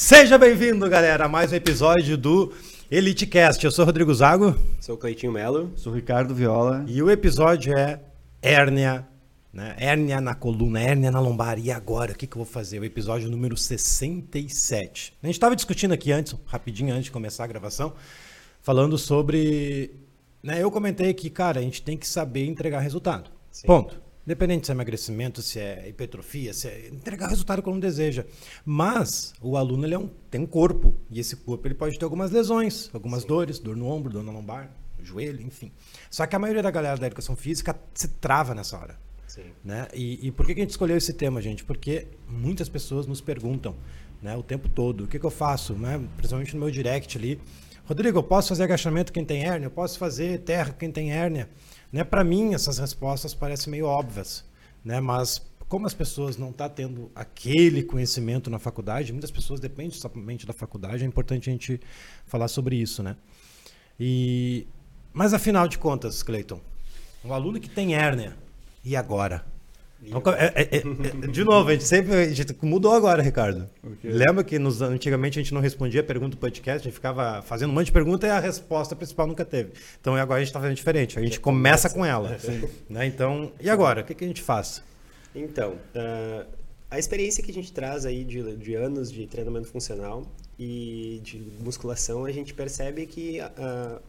Seja bem-vindo, galera, a mais um episódio do EliteCast. Eu sou Rodrigo Zago. Sou o Cleitinho Melo. Sou o Ricardo Viola. E o episódio é hérnia, né? Hérnia na coluna, hérnia na lombar. E agora, o que, que eu vou fazer? O episódio número 67. A gente estava discutindo aqui antes, rapidinho antes de começar a gravação, falando sobre. Né, eu comentei que, cara, a gente tem que saber entregar resultado. Sim. Ponto. Independente se é emagrecimento, se é hipertrofia, se é entregar o resultado que o aluno deseja. Mas o aluno ele é um, tem um corpo e esse corpo ele pode ter algumas lesões, algumas Sim. dores, dor no ombro, dor na lombar, joelho, enfim. Só que a maioria da galera da educação física se trava nessa hora. Sim. Né? E, e por que a gente escolheu esse tema, gente? Porque muitas pessoas nos perguntam né, o tempo todo, o que, que eu faço, né? principalmente no meu direct ali. Rodrigo, eu posso fazer agachamento quem tem hérnia? Eu posso fazer terra quem tem hérnia? Né? Para mim, essas respostas parecem meio óbvias, né? mas como as pessoas não estão tá tendo aquele conhecimento na faculdade, muitas pessoas dependem somente da faculdade, é importante a gente falar sobre isso. Né? E, mas afinal de contas, Cleiton, um aluno que tem hérnia, e agora? É, é, é, de novo, a gente sempre a gente mudou agora, Ricardo. Okay. Lembra que nos, antigamente a gente não respondia pergunta do podcast, a gente ficava fazendo um monte de pergunta e a resposta principal nunca teve. Então agora a gente está fazendo diferente, a gente começa com ela. né? Então, e agora? O que, que a gente faz? Então, uh, a experiência que a gente traz aí de, de, anos de treinamento funcional e de musculação, a gente percebe que uh,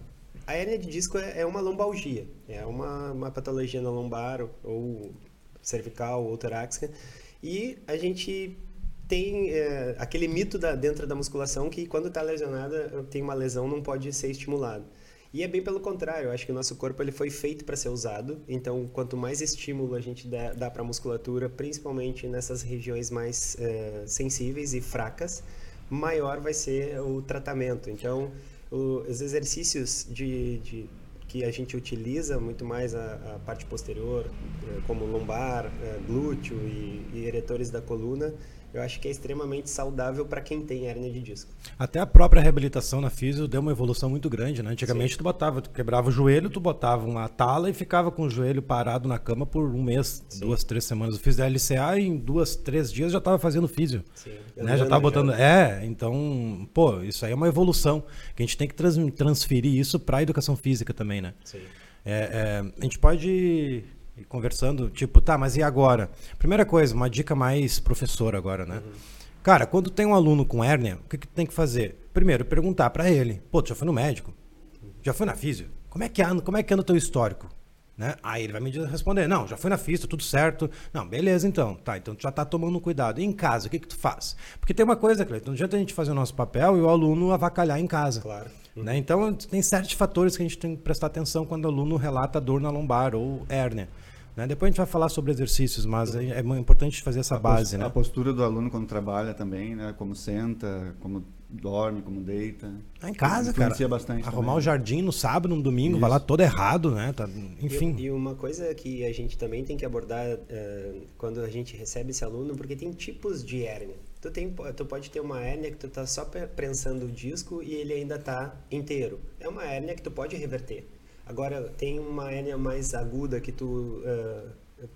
a hérnia de disco é, é uma lombalgia, é uma, uma patologia na lombar ou cervical ou torácica. E a gente tem é, aquele mito da, dentro da musculação que quando está lesionada, tem uma lesão, não pode ser estimulado. E é bem pelo contrário, eu acho que o nosso corpo ele foi feito para ser usado, então quanto mais estímulo a gente dá, dá para a musculatura, principalmente nessas regiões mais é, sensíveis e fracas, maior vai ser o tratamento. Então, o, os exercícios de, de que a gente utiliza muito mais a, a parte posterior, eh, como lombar, eh, glúteo e, e eretores da coluna, eu acho que é extremamente saudável para quem tem hernia de disco. Até a própria reabilitação na físio deu uma evolução muito grande, né? Antigamente Sim. tu botava, tu quebrava o joelho, tu botava uma tala e ficava com o joelho parado na cama por um mês, Sim. duas, três semanas. Eu fiz a LCA e em duas, três dias já estava fazendo físio. Sim. Né? Já estava botando. Já. É, então, pô, isso aí é uma evolução que a gente tem que trans, transferir isso para a educação física também, né? Sim. É, é, a gente pode e conversando, tipo, tá, mas e agora? Primeira coisa, uma dica mais professor agora, né? Uhum. Cara, quando tem um aluno com hérnia, o que, que tem que fazer? Primeiro, perguntar para ele: pô, tu já foi no médico? Já foi na físio? Como é que anda, como é que anda o teu histórico? Né? Aí ele vai me responder: não, já foi na físio, tudo certo. Não, beleza então. Tá, então tu já tá tomando cuidado. E em casa, o que, que tu faz? Porque tem uma coisa, Cleiton, não adianta a gente fazer o nosso papel e o aluno avacalhar em casa. Claro. Uhum. Né? Então, tem certos fatores que a gente tem que prestar atenção quando o aluno relata dor na lombar ou hérnia. Né? Depois a gente vai falar sobre exercícios, mas é, é importante fazer essa a base. Né? A postura do aluno quando trabalha também, né? como senta, como dorme, como deita. Ah, em casa, cara. bastante. Arrumar também. o jardim no sábado, no domingo, Isso. vai lá todo errado, né? Tá, enfim. E, e, uma coisa que a gente também tem que abordar uh, quando a gente recebe esse aluno, porque tem tipos de hérnia. Tu, tem, tu pode ter uma hérnia que tu tá só prensando o disco e ele ainda tá inteiro. É uma hérnia que tu pode reverter. Agora, tem uma hérnia mais aguda que tu uh,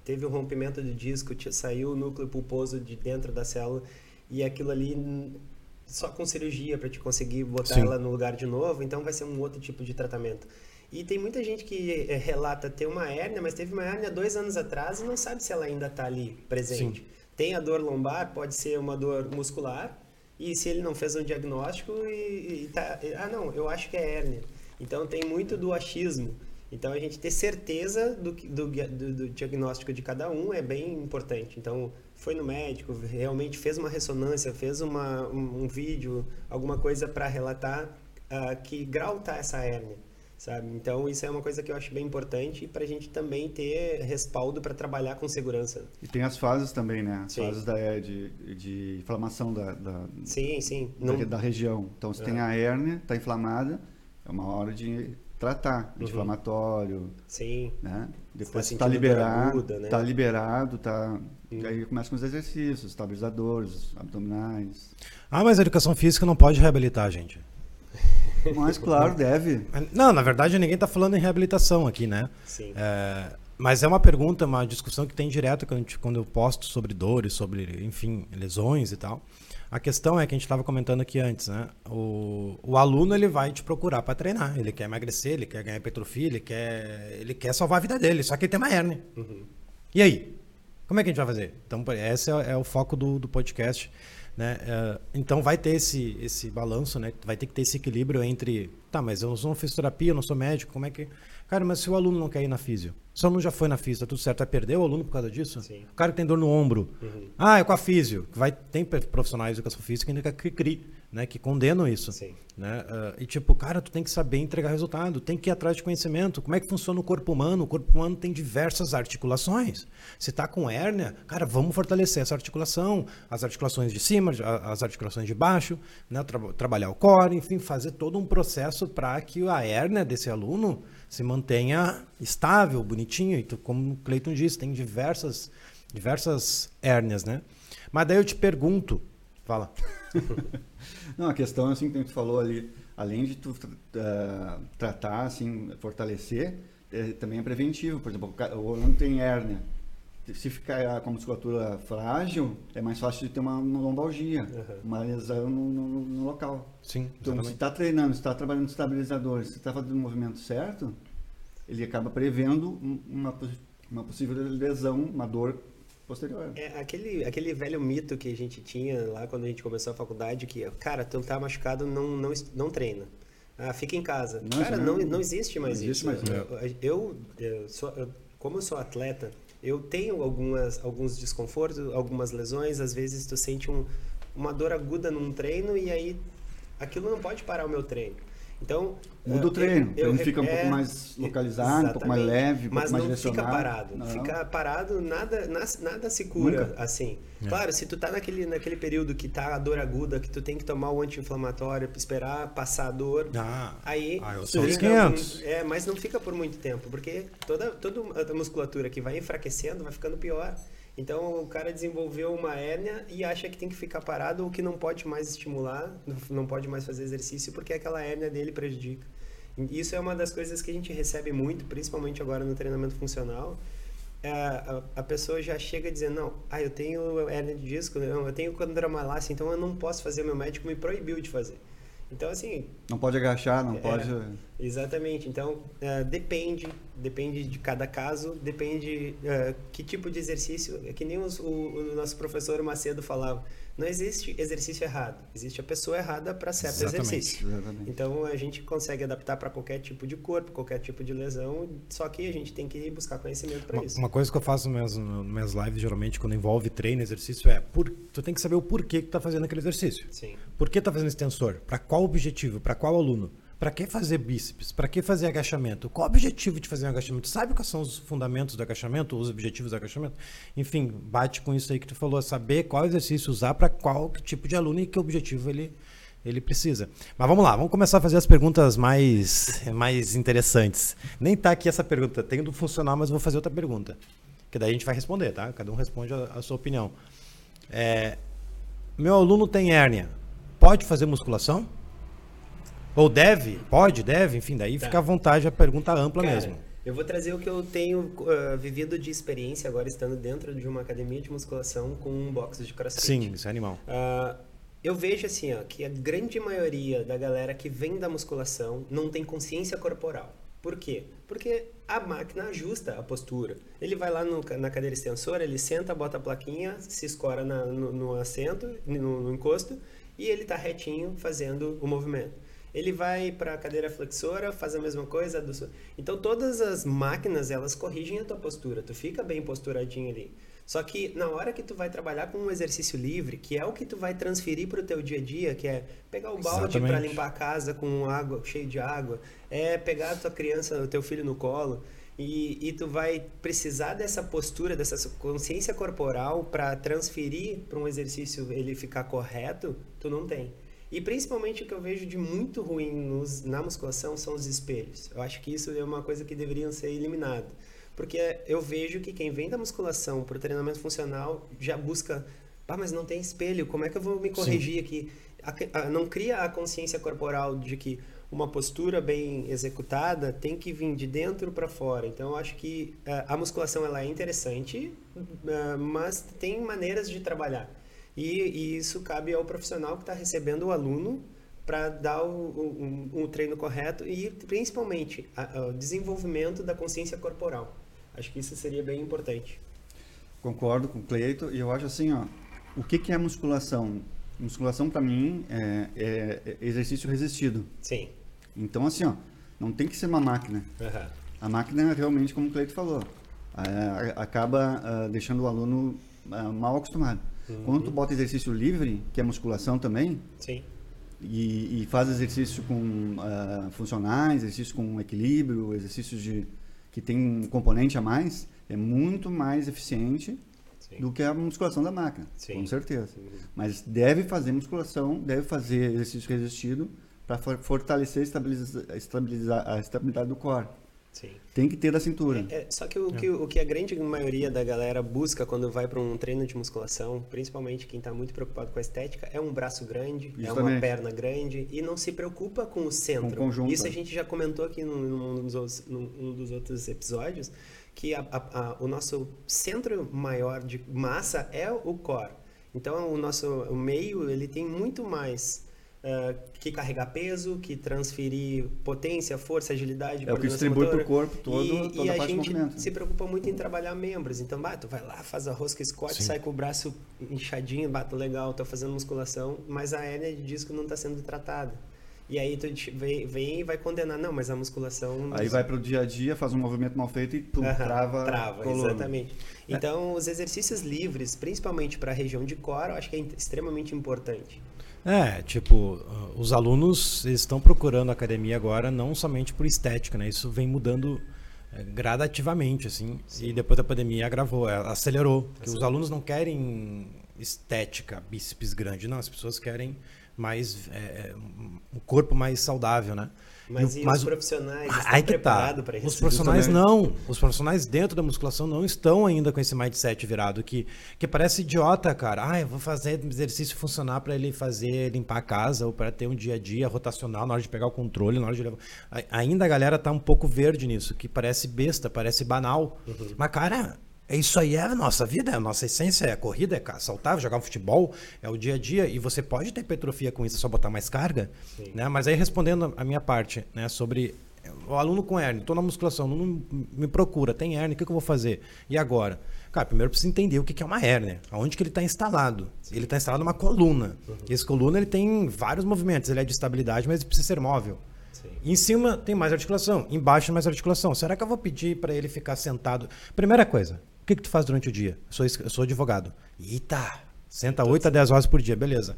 teve um rompimento de disco, te, saiu o núcleo pulposo de dentro da célula e aquilo ali só com cirurgia para te conseguir botar Sim. ela no lugar de novo, então vai ser um outro tipo de tratamento. E tem muita gente que é, relata ter uma hérnia, mas teve uma hérnia dois anos atrás e não sabe se ela ainda está ali presente. Sim. Tem a dor lombar, pode ser uma dor muscular, e se ele não fez um diagnóstico e, e tá, ah não, eu acho que é hérnia. Então tem muito do achismo. Então a gente ter certeza do, do, do, do, diagnóstico de cada um é bem importante. Então foi no médico, realmente fez uma ressonância, fez uma, um, um vídeo, alguma coisa para relatar uh, que grau está essa hérnia, sabe? Então isso é uma coisa que eu acho bem importante para a gente também ter respaldo para trabalhar com segurança. E tem as fases também, né? As sim. fases da, é, de, de inflamação da, da, sim, sim. Da, Não... da região. Então se é. tem a hérnia, está inflamada é uma hora de tratar, uhum. anti-inflamatório. Sim. Né? Depois está liberado, está né? Tá liberado, tá. Uhum. Aí começa com os exercícios, estabilizadores, abdominais. Ah, mas a educação física não pode reabilitar, gente. Mas claro, deve. Não, na verdade ninguém está falando em reabilitação aqui, né? Sim. É, mas é uma pergunta, uma discussão que tem direto quando eu posto sobre dores, sobre, enfim, lesões e tal. A questão é que a gente estava comentando aqui antes, né? O, o aluno ele vai te procurar para treinar. Ele quer emagrecer, ele quer ganhar hipertrofia, ele quer, ele quer salvar a vida dele, só que ele tem uma hernia. Uhum. E aí? Como é que a gente vai fazer? Então, esse é, é o foco do, do podcast. Né? Uh, então vai ter esse, esse balanço, né? Vai ter que ter esse equilíbrio entre, tá, mas eu não sou fisioterapia, eu não sou médico, como é que. Cara, mas se o aluno não quer ir na físio, se o aluno já foi na físio, tá tudo certo, vai perder o aluno por causa disso? Sim. O cara que tem dor no ombro, uhum. ah, é com a físio. Vai, tem profissionais de educação física que ainda que cri, né, que condenam isso. Sim. Né? Uh, e tipo, cara, tu tem que saber entregar resultado, tem que ir atrás de conhecimento. Como é que funciona o corpo humano? O corpo humano tem diversas articulações. Se tá com hérnia, cara, vamos fortalecer essa articulação, as articulações de cima, as articulações de baixo, né? Tra trabalhar o core, enfim, fazer todo um processo para que a hérnia desse aluno se mantenha estável, bonitinho. E tu, como o Cleiton disse, tem diversas, diversas hérnias, né? Mas daí eu te pergunto, fala. Não, a questão assim que tu falou ali, além de tu uh, tratar, assim, fortalecer, é, também é preventivo. Por exemplo, o aluno tem hérnia. Se ficar com a musculatura frágil, é mais fácil de ter uma, uma lombalgia, uhum. uma lesão no, no, no, local. Sim, então, se está treinando, se está trabalhando estabilizador, se está fazendo o movimento certo, ele acaba prevendo uma, uma possível lesão, uma dor posterior. É aquele, aquele velho mito que a gente tinha lá quando a gente começou a faculdade, que, cara, tu tá machucado, não, não, não treina. Ah, fica em casa. Não, cara, não, não existe mais não existe isso. Mais, eu, eu, sou, eu, como eu sou atleta, eu tenho algumas, alguns desconfortos, algumas lesões, às vezes tu sente um, uma dor aguda num treino e aí aquilo não pode parar o meu treino. Então, Muda o treino, eu, eu, ele fica um é, pouco mais localizado, um pouco mais leve, um pouco mais direcionado. Mas não fica parado. Não. Fica parado, nada, nada se cura Nunca. assim. É. Claro, se tu tá naquele, naquele período que tá a dor aguda, que tu tem que tomar o anti-inflamatório, esperar passar a dor, ah, aí... Ah, eu sou 500. É, mas não fica por muito tempo, porque toda, toda a musculatura que vai enfraquecendo vai ficando pior. Então o cara desenvolveu uma hérnia e acha que tem que ficar parado ou que não pode mais estimular, não pode mais fazer exercício porque aquela hérnia dele prejudica. Isso é uma das coisas que a gente recebe muito, principalmente agora no treinamento funcional. É, a, a, pessoa já chega dizendo, não, ah, eu tenho hérnia de disco, eu tenho condromalácia, então eu não posso fazer, meu médico me proibiu de fazer. Então, assim... Não pode agachar, não é, pode... Exatamente. Então, uh, depende, depende de cada caso, depende uh, que tipo de exercício, é que nem os, o, o, nosso professor Macedo falava, não existe exercício errado, existe a pessoa errada para certo exatamente, exercício. Exatamente. Então, a gente consegue adaptar para qualquer tipo de corpo, qualquer tipo de lesão, só que a gente tem que buscar conhecimento para isso. Uma coisa que eu faço nas minhas, minhas lives, geralmente, quando envolve treino, exercício, é, por, tu tem que saber o porquê que tu tá fazendo aquele exercício. Sim. Por que tá fazendo extensor? Para qual objetivo? Para qual aluno? Para que fazer bíceps? Para que fazer agachamento? Qual o objetivo de fazer um agachamento? Sabe quais são os fundamentos do agachamento, os objetivos do agachamento? Enfim, bate com isso aí que tu falou, saber qual exercício usar para qual tipo de aluno e que objetivo ele, ele precisa. Mas vamos lá, vamos começar a fazer as perguntas mais, mais interessantes. Nem tá aqui essa pergunta, tem do funcional, mas vou fazer outra pergunta. Que daí a gente vai responder, tá? Cada um responde a, a sua opinião. É, meu aluno tem hérnia, pode fazer musculação? Ou deve? Pode, deve, enfim, daí tá. fica à vontade a pergunta ampla Cara, mesmo. Eu vou trazer o que eu tenho uh, vivido de experiência agora estando dentro de uma academia de musculação com um box de crossfit. Sim, isso é animal. Uh, eu vejo assim, ó, que a grande maioria da galera que vem da musculação não tem consciência corporal. Por quê? Porque a máquina ajusta a postura. Ele vai lá no, na cadeira extensora, ele senta, bota a plaquinha, se escora na, no, no, assento, no, no encosto, e ele está retinho fazendo o movimento ele vai para a cadeira flexora, faz a mesma coisa. Do... Então todas as máquinas elas corrigem a tua postura, tu fica bem posturadinho ali. Só que na hora que tu vai trabalhar com um exercício livre, que é o que tu vai transferir para o teu dia a dia, que é pegar o balde para limpar a casa com água cheio de água, é pegar a tua criança, o teu filho no colo, e, e tu vai precisar dessa postura, dessa consciência corporal para transferir para um exercício ele ficar correto, tu não tem. E principalmente o que eu vejo de muito ruim nos, na musculação são os espelhos. Eu acho que isso é uma coisa que deveriam ser eliminado. Porque eu vejo que quem vem da musculação para o treinamento funcional já busca, ah, mas não tem espelho, como é que eu vou me corrigir Sim. aqui? A, a, não cria a consciência corporal de que uma postura bem executada tem que vir de dentro para fora. Então, eu acho que uh, a musculação ela é interessante, uh, mas tem maneiras de trabalhar. E, e isso cabe ao profissional que está recebendo o aluno para dar o, o, o, o, treino correto e principalmente a, o desenvolvimento da consciência corporal. Acho que isso seria bem importante. Concordo com o Cleito e eu acho assim, ó, o que, que é musculação? Musculação para mim é, é, é, exercício resistido. Sim. Então assim, ó, não tem que ser uma máquina. Uhum. A máquina realmente, como o Cleito falou, é, acaba uh, deixando o aluno uh, mal acostumado. Uhum. Quando tu bota exercício livre, que é musculação também, Sim. E, e faz exercício com uh, funcionais, exercício com equilíbrio, exercícios de que tem um componente a mais, é muito mais eficiente Sim. do que a musculação da máquina, Sim. com certeza. Sim. Mas deve fazer musculação, deve fazer exercício resistido para fortalecer estabilizar, estabilizar a estabilidade do core. Sim. Tem que ter da cintura. É, é, só que o, é. que o que a grande maioria da galera busca quando vai para um treino de musculação, principalmente quem está muito preocupado com a estética, é um braço grande, Justamente. é uma perna grande e não se preocupa com o centro. Com o conjunto. Isso a gente já comentou aqui num, num, dos, num dos outros episódios, que a, a, a, o nosso centro maior de massa é o core. Então o nosso o meio ele tem muito mais uh, que carregar peso, que transferir potência, força, agilidade. É o que distribui para o corpo todo, e, toda e a, a gente se preocupa muito em trabalhar membros. Então, bah, tu vai lá, faz a rosca Sim. sai com o braço inchadinho, bata legal, tô fazendo musculação, mas a hérnia de disco não está sendo tratada. E aí tu vem, vem e vai condenar, não, mas a musculação... Aí vai para o dia a dia, faz um movimento mal feito e tu uhum, trava Trava, exatamente. É. Então, os exercícios livres, principalmente para a região de core, eu acho que é extremamente importante. É, tipo, os alunos estão procurando a academia agora não somente por estética, né? Isso vem mudando é, gradativamente, assim. Sim. E depois da pandemia agravou, é, acelerou. Que os alunos não querem estética, bíceps grande, não. As pessoas querem mais é, é um corpo mais saudável, né? Mas e, mas, os profissionais estão aí que tá. para isso? Os profissionais não. Os profissionais dentro da musculação não estão ainda com esse mindset virado que, que parece idiota, cara. Ah, eu vou fazer exercício funcionar para ele fazer limpar a casa ou para ter um dia a dia rotacional na hora de pegar o controle, na hora de levar. Ainda a galera tá um pouco verde nisso, que parece besta, parece banal. Uhum. Mas cara, é isso aí, é a nossa vida, é a nossa essência, é a corrida, é saltar, jogar um futebol, é o dia a dia. E você pode ter hipertrofia com isso, é só botar mais carga. Né? Mas aí respondendo a minha parte, né, sobre o aluno com hernia, estou na musculação, não me procura, tem hernia, o que, que eu vou fazer? E agora? Cara, primeiro precisa entender o que, que é uma hernia, aonde que ele está instalado. Sim. Ele está instalado numa coluna. Uhum. E essa coluna ele tem vários movimentos, ele é de estabilidade, mas ele precisa ser móvel. Em cima tem mais articulação, embaixo tem mais articulação. Será que eu vou pedir para ele ficar sentado? Primeira coisa, o que, que tu faz durante o dia? Eu sou, eu sou advogado. Eita, senta 8 a 10 horas por dia, beleza.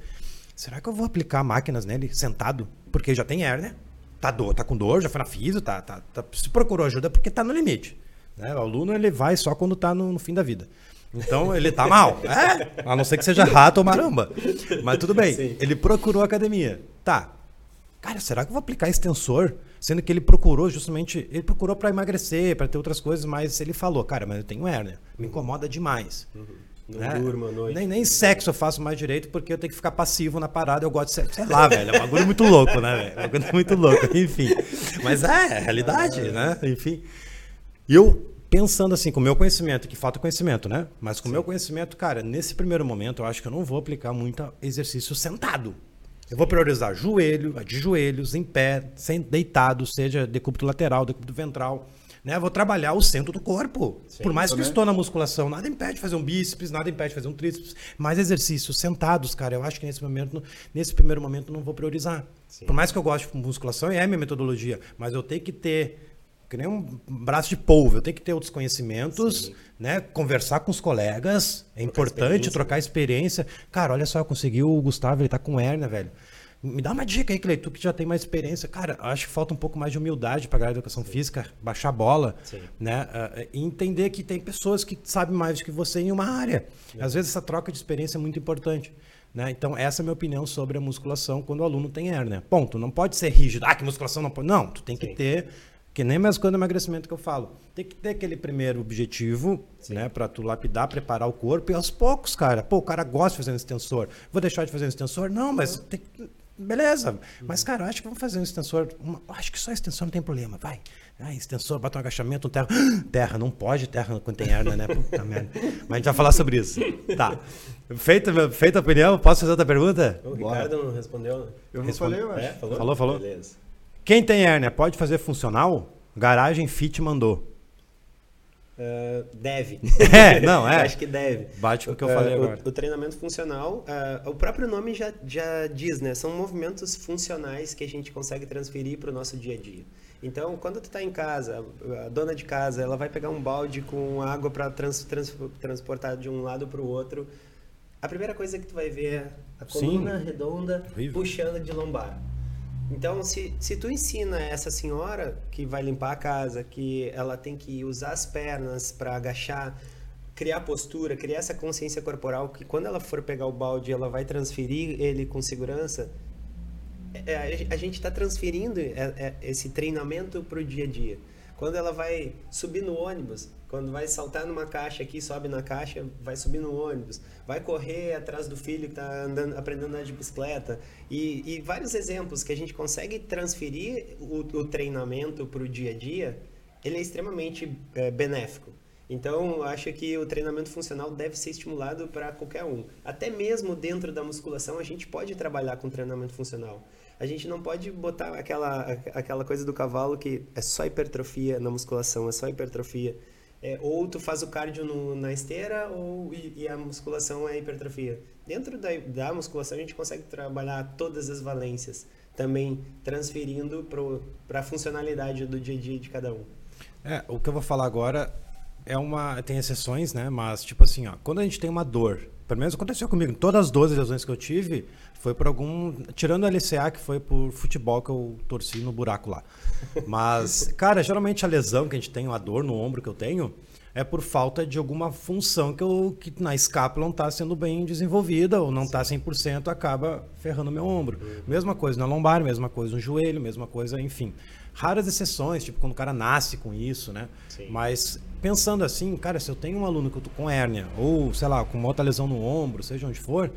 Será que eu vou aplicar máquinas nele sentado? Porque já tem hérnia, tá, dor, tá com dor, já foi na física, tá, tá, tá, se procurou ajuda porque tá no limite. Né? O aluno ele vai só quando tá no, no fim da vida. Então ele tá mal. É, a não ser que seja rato ou maramba. Mas tudo bem. Sim. Ele procurou academia. Tá. Cara, será que eu vou aplicar extensor? Sendo que ele procurou justamente, ele procurou para emagrecer, para ter outras coisas, mas ele falou, cara, mas eu tenho hérnia, me incomoda demais. Uhum. Não né? durmo à noite. Nem, nem sexo eu faço mais direito porque eu tenho que ficar passivo na parada. Eu gosto de sexo. Sei lá, velho. É um bagulho muito louco, né, velho? É um bagulho muito louco, enfim. Mas é, é realidade, né? Enfim. E eu, pensando assim, com o meu conhecimento, que falta conhecimento, né? Mas com o meu conhecimento, cara, nesse primeiro momento, eu acho que eu não vou aplicar muito exercício sentado. Eu vou priorizar joelho, de joelhos, em pé, sem deitado, seja decúbito lateral, decúbito ventral. Né? Vou trabalhar o centro do corpo. Sim, Por mais que eu estou na musculação, nada impede de fazer um bíceps, nada impede de fazer um tríceps. Mais exercícios sentados, cara, eu acho que nesse momento, nesse primeiro momento, não vou priorizar. Sim. Por mais que eu goste de musculação, é minha metodologia, mas eu tenho que ter que nem um braço de polvo. Eu tenho que ter outros conhecimentos, Sim. né? Conversar com os colegas. É trocar importante experiência. trocar experiência. Cara, olha só, eu consegui o Gustavo, ele tá com hérnia, velho. Me dá uma dica aí, Cleiton, tu que já tem mais experiência. Cara, acho que falta um pouco mais de humildade para a galera da educação Sim. física, baixar a bola, Sim. né? Uh, e entender que tem pessoas que sabem mais do que você em uma área. Às vezes essa troca de experiência é muito importante. Né? Então, essa é a minha opinião sobre a musculação quando o aluno tem hérnia. Ponto. Não pode ser rígido. Ah, que musculação não pode. Não, tu tem que ter que nem mais quando emagrecimento que eu falo. Tem que ter aquele primeiro objetivo, Sim. né? Pra tu lapidar, preparar o corpo. E aos poucos, cara. Pô, o cara gosta de fazer um extensor. Vou deixar de fazer um extensor? Não, mas tem, Beleza. Mas, cara, eu acho que vamos fazer um extensor. uma- acho que só extensor não tem problema. Vai. Ah, extensor, bota um agachamento, um terra. Terra, não pode terra quando tem hernia, né? Puta merda. Mas a gente vai falar sobre isso. Tá. Feita, feita a opinião, posso fazer outra pergunta? O Bora. Ricardo não respondeu, né? Eu não Responde- falei, eu acho. É, falou? Falou, falou. Beleza. Quem tem hérnia pode fazer funcional? Garagem Fit mandou. Ah, deve. É, não, é. Acho que deve. Bate com o que eu falei o- agora. O, treinamento funcional, ah, o próprio nome já, já diz, né? São movimentos funcionais que a gente consegue transferir para o nosso dia a dia. Então, quando tu está em casa, a dona de casa, ela vai pegar um balde com água para trans, trans- transportar de um lado para o outro. A primeira coisa que tu vai ver é a Sim. coluna redonda Horrível. puxando de lombar. Então, se, se tu ensina essa senhora que vai limpar a casa, que ela tem que usar as pernas para agachar, criar postura, criar essa consciência corporal, que quando ela for pegar o balde, ela vai transferir ele com segurança, é, a gente está transferindo é, é, esse treinamento para o dia a dia. Quando ela vai subir no ônibus, quando vai saltar numa caixa aqui, sobe na caixa, vai subir no ônibus, vai correr atrás do filho que está andando, aprendendo a andar de bicicleta e, e vários exemplos que a gente consegue transferir o, o treinamento para o dia a dia, ele é extremamente é, benéfico. Então, acho que o treinamento funcional deve ser estimulado para qualquer um. Até mesmo dentro da musculação, a gente pode trabalhar com treinamento funcional. A gente não pode botar aquela, aquela coisa do cavalo que é só hipertrofia na musculação, é só hipertrofia. É, ou tu faz o cardio no, na esteira ou, e, e a musculação é hipertrofia. Dentro da, da musculação, a gente consegue trabalhar todas as valências, também transferindo para a funcionalidade do dia a dia de cada um. É, o que eu vou falar agora é uma. Tem exceções, né? Mas, tipo assim, ó, quando a gente tem uma dor, pelo menos aconteceu comigo, todas as 12 lesões que eu tive, foi por algum. Tirando a LCA, que foi por futebol que eu torci no buraco lá. Mas, cara, geralmente a lesão que a gente tem, a dor no ombro que eu tenho, é por falta de alguma função que, eu, que na escápula não está sendo bem desenvolvida ou não está 100%, acaba ferrando meu ombro. Mesma coisa na lombar, mesma coisa no joelho, mesma coisa, enfim. Raras exceções, tipo quando o cara nasce com isso, né? Sim. Mas pensando assim, cara, se eu tenho um aluno que eu tô com hérnia ou, sei lá, com uma outra lesão no ombro, seja onde for,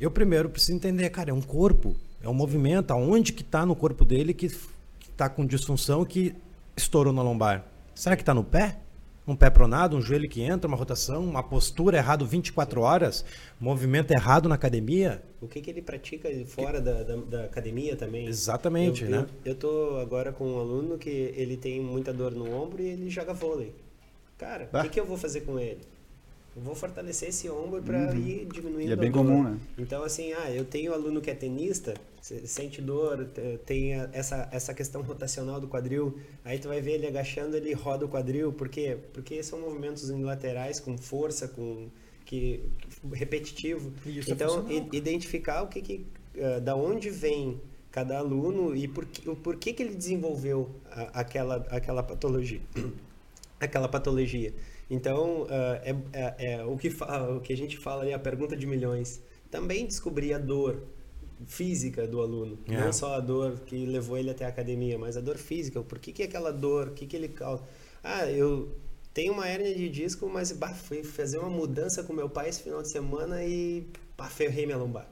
eu primeiro preciso entender, cara, é um corpo, é um movimento, aonde que tá no corpo dele que, que tá com disfunção que estourou na lombar. Será que tá no pé? Um pé pronado, um joelho que entra, uma rotação, uma postura errado 24 horas, movimento errado na academia? O que, que ele pratica fora da, da, da academia também? Exatamente, eu, né? Eu, eu tô agora com um aluno que ele tem muita dor no ombro e ele joga vôlei. Cara, o Ah. que, que eu vou fazer com ele? Eu vou fortalecer esse ombro para ir diminuindo E é a bem dor. comum, né? Então, assim, ah, eu tenho aluno que é tenista, se- sente dor, te- tem essa, essa questão rotacional do quadril, aí tu vai ver ele agachando, ele roda o quadril, por quê? Porque são movimentos unilaterais com força, com que repetitivo. Isso é então, i- identificar o que que eh, da onde vem cada aluno e por que, o porquê que ele desenvolveu a- aquela aquela patologia. aquela patologia. Então, ah, é, é- é o, que o que a gente fala ali, a pergunta de milhões. Também descobrir a dor física do aluno. É. Não só a dor que levou ele até a academia, mas a dor física. Por que, que aquela dor? O que, que ele causa? Ah, eu tenho uma hérnia de disco, mas bah, fui fazer uma mudança com meu pai esse final de semana e bah, ferrei minha lombar.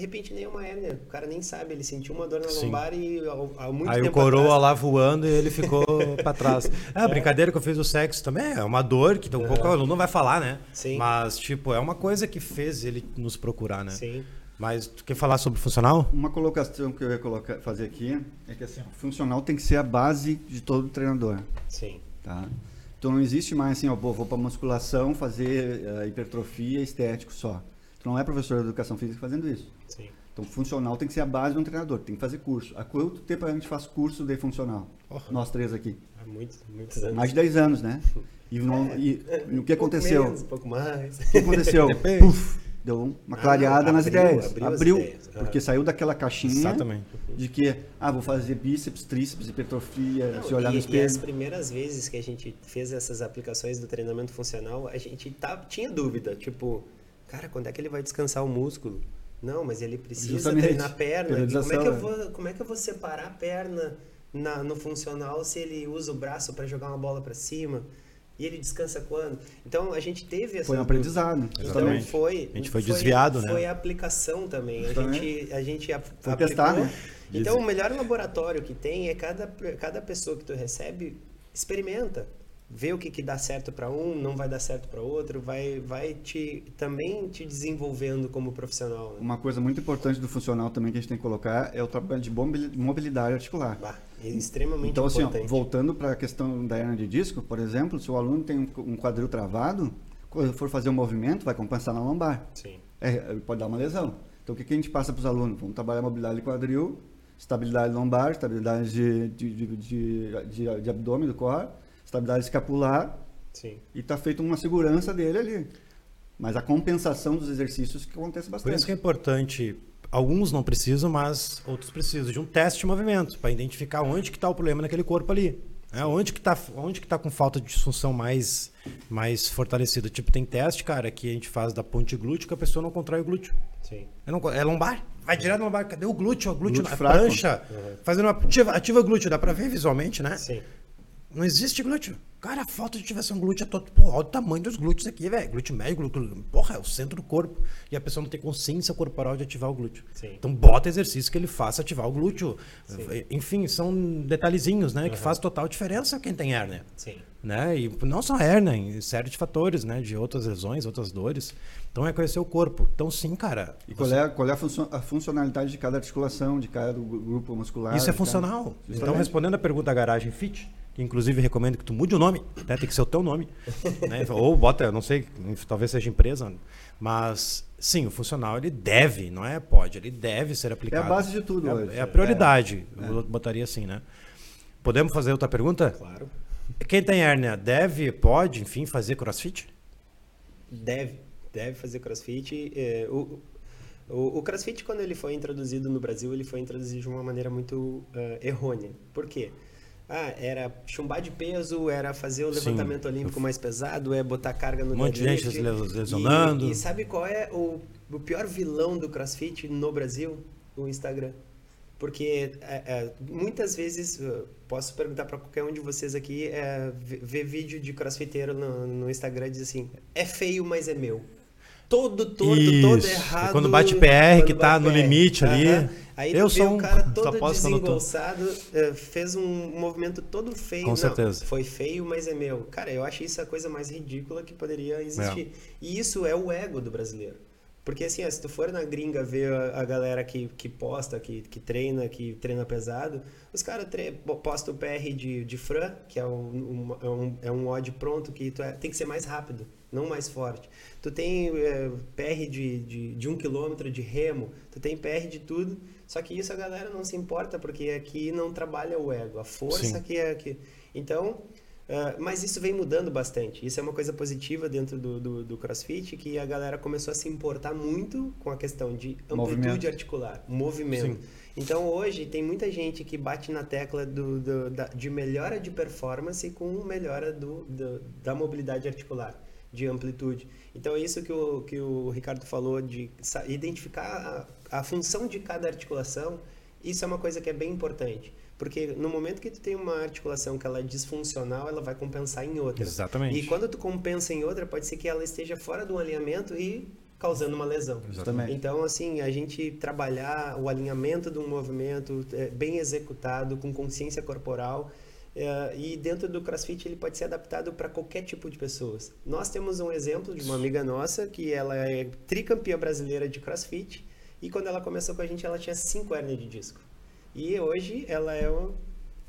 De repente nem é uma hérnia, o cara nem sabe, ele sentiu uma dor na Sim. lombar e há, muito Aí o tempo coroa atrás- lá voando e ele ficou pra trás. É, a brincadeira que eu fiz do sexo também é uma dor que um pouco o aluno não vai falar, né? Sim. Mas, tipo, é uma coisa que fez ele nos procurar, né? Sim. Mas tu quer falar sobre funcional? Uma colocação que eu ia colocar, fazer aqui é que assim, funcional tem que ser a base de todo treinador, Sim. tá? Então não existe mais assim, ó, pô, vou para musculação fazer eh, hipertrofia estético só. Tu não é professor de educação física fazendo isso. Sim. Então funcional tem que ser a base de um treinador, tem que fazer curso. Há quanto tempo a gente faz curso de funcional? Porra. Nós três aqui. Há muitos, muitos anos. Mais de 10 anos, né? E, não, e- e o que Um pouco aconteceu? menos, um pouco mais. O que aconteceu? Puf, deu uma Ah, clareada nas abriu, ideias. abriu Abriu, ideias. Ah. porque saiu daquela caixinha Exatamente. de que, ah, vou fazer bíceps, tríceps, hipertrofia, Não, se olhar e, no e as espelho. primeiras vezes que a gente fez essas aplicações do treinamento funcional, a gente tá, tinha dúvida, tipo, cara, quando é que ele vai descansar o músculo? Não, mas ele precisa Justamente. treinar a perna. Como é, que eu vou, como é que eu vou separar a perna na- no funcional se ele usa o braço para jogar uma bola para cima? E ele descansa quando? Então a gente teve essa. Foi um aprendizado. Então Exatamente. foi. A gente foi desviado, né? Foi a aplicação também. A gente, a gente ap- Foi aplicou. testar, né? Então o melhor laboratório que tem é cada, cada pessoa que tu recebe experimenta. Vê o que, que dá certo para um, não vai dar certo para outro, vai, vai te também te desenvolvendo como profissional. Né? Uma coisa muito importante do funcional também que a gente tem que colocar é o trabalho de mobili- mobilidade articular. Bah, é extremamente Então, assim, ó, importante. voltando para a questão da hernia de disco, por exemplo, se o aluno tem um quadril travado, quando for fazer um movimento, vai compensar na lombar. Sim. É, pode dar uma lesão. Então, o que, que a gente passa para os alunos? Vamos trabalhar mobilidade de quadril, estabilidade lombar, estabilidade de, de, de, de, de- de abdômen do core, estabilidade escapular, Sim. e está feita uma segurança dele ali. Mas a compensação dos exercícios que acontece Por bastante. isso que é importante, alguns não precisam, mas outros precisam de um teste de movimento para identificar onde que está o problema naquele corpo ali. né? onde que está onde que tá com falta de disfunção mais mais fortalecida. Tipo, tem teste, cara, que a gente faz da ponte glúteo que a pessoa não contrai o glúteo. Sim. É, não- é lombar. Vai direto no lombar. Cadê o glúteo? O glúteo, Glúteo na fraco. prancha. Fazendo uma ativa, ativa glúteo, dá pra ver visualmente, né? Sim. Não existe glúteo. Cara, a falta de ativação glútea é todo. Pô, olha o tamanho dos glúteos aqui, velho. Glúteo médio, glúteo. Porra, é o centro do corpo. E a pessoa não tem consciência corporal de ativar o glúteo. Sim. Então bota exercício que ele faça ativar o glúteo. Enfim, são detalhezinhos, né? Que faz total diferença quem tem hérnia. Sim. Né? E não só hérnia, em série de fatores, né? De outras lesões, outras dores. Então é conhecer o corpo. Então sim, cara. E qual é, qual é a, funcio- a funcionalidade de cada articulação, de cada gru- grupo muscular? Isso é de cada- funcional. Então, respondendo a pergunta da Garagem Fit, inclusive recomendo que tu mude o nome, né? tem que ser o teu nome. né? Ou bota, eu não sei, talvez seja empresa, mas sim, o funcional ele deve, não é pode, ele deve ser aplicado. base de tudo É a- hoje. É a prioridade, eu botaria assim, né? Podemos fazer outra pergunta? Claro. Quem tem hérnia deve, pode, enfim, fazer crossfit? Deve, deve fazer crossfit. É, o, o, o crossfit, quando ele foi introduzido no Brasil, ele foi introduzido de uma maneira muito eh, errônea. Por quê? Ah, era chumbar de peso, era fazer o Sim. levantamento olímpico mais pesado, é botar carga no Um monte de gente les- lesionando. E, e sabe qual é o, o pior vilão do crossfit no Brasil? O Instagram. Porque é, é, muitas vezes, posso perguntar para qualquer um de vocês aqui, é, vê, vê vídeo de crossfiteiro no, no Instagram e diz assim: é feio, mas é meu. Todo torto, todo errado. Quando bate PR, quando que tá bate no limite ali. Aí Eu sou o um- cara todo tô- desengonçado, é, fez um movimento todo feio. Com Não, certeza. foi feio, mas é meu. Cara, eu acho isso a coisa mais ridícula que poderia existir. É. E isso é o ego do brasileiro. Porque assim, ó, se tu for na gringa ver a, a galera que, que posta, que, que treina, que treina pesado, os caras postam o PR de, de Fran, que é um, um- é um, é um odd pronto, que tu é- tem que ser mais rápido, não mais forte. Tu tem é, PR de, de, de um quilômetro de remo, tu tem PR de tudo, só que isso a galera não se importa, porque aqui não trabalha o ego, a força Sim. que é que. Então, ah, mas isso vem mudando bastante. Isso é uma coisa positiva dentro do, do, do CrossFit, que a galera começou a se importar muito com a questão de amplitude Movimento. articular, movimento. Sim. Então hoje tem muita gente que bate na tecla do, do- da- de melhora de performance com melhora do, da mobilidade articular, de amplitude. Então é isso que o, que o Ricardo falou, de identificar a, a função de cada articulação, isso é uma coisa que é bem importante. Porque no momento que tu tem uma articulação que ela é disfuncional, ela vai compensar em outra. Exatamente. E quando tu compensa em outra, pode ser que ela esteja fora do alinhamento e causando uma lesão. Justamente. Então, assim, a gente trabalhar o alinhamento de um movimento é, bem executado, com consciência corporal, é, e dentro do CrossFit ele pode ser adaptado para qualquer tipo de pessoas. Nós temos um exemplo de uma amiga nossa que ela é tricampeã brasileira de CrossFit e quando ela começou com a gente ela tinha cinco hernias de disco. E hoje ela é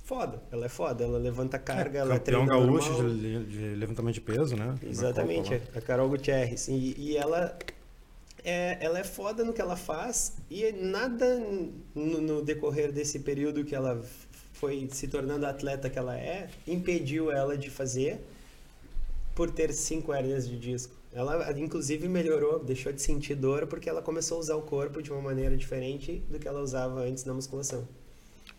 foda, ela é foda, ela levanta carga, ela Campeão treina gaúcho de, de levantamento de peso, né? Exatamente, Copa a Carol Gutierrez. E, e ela, é, ela é foda no que ela faz e nada no, no decorrer desse período que ela foi se tornando a atleta que ela é, impediu ela de fazer por ter cinco hérnias de disco. Ela, inclusive, melhorou, deixou de sentir dor porque ela começou a usar o corpo de uma maneira diferente do que ela usava antes na musculação.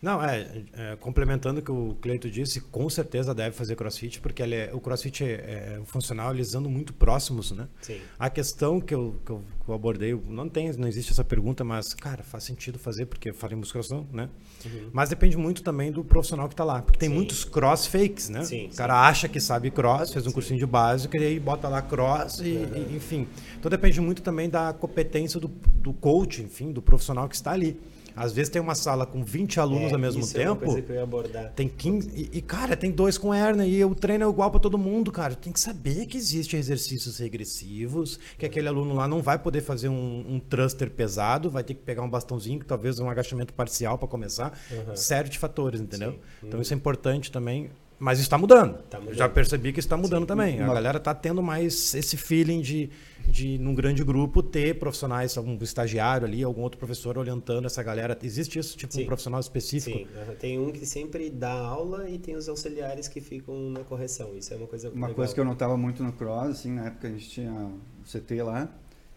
Não, é, é, complementando o que o Cleito disse, com certeza deve fazer crossfit, porque ele é, o crossfit é, é funcional, eles andam muito próximos, né? Sim. A questão que eu, que eu, que eu abordei, não tem, não existe essa pergunta, mas, cara, faz sentido fazer, porque eu falei musculação, né? Uhum. Mas depende muito também do profissional que está lá, porque tem Sim. muitos cross fakes, né? Sim, o cara acha que sabe cross, fez um cursinho de básico e aí bota lá cross e, e- enfim. Então depende muito também da competência do, do coach, enfim, do profissional que está ali. Às vezes tem uma sala com 20 alunos É, ao mesmo isso é tempo. coisa que eu ia abordar. Tem 15. E, e, cara, tem dois com hernia e o treino é igual para todo mundo, cara. Tem que saber que existem exercícios regressivos, que aquele aluno lá não vai poder fazer um, um thruster pesado, vai ter que pegar um bastãozinho, que talvez um agachamento parcial para começar. Uhum. Série de fatores, entendeu? Sim. Então isso é importante também. Mas está mudando. Tá mudando. Já percebi que está mudando também. A Uma- galera está tendo mais esse feeling de, de, num grande grupo, ter profissionais, algum estagiário ali, algum outro professor orientando essa galera. Existe isso, tipo Sim. um profissional específico? Sim, aham. tem um que sempre dá aula e tem os auxiliares que ficam na correção. Isso é uma coisa Uma legal. coisa que eu notava muito no cross, assim, na época a gente tinha o CT lá,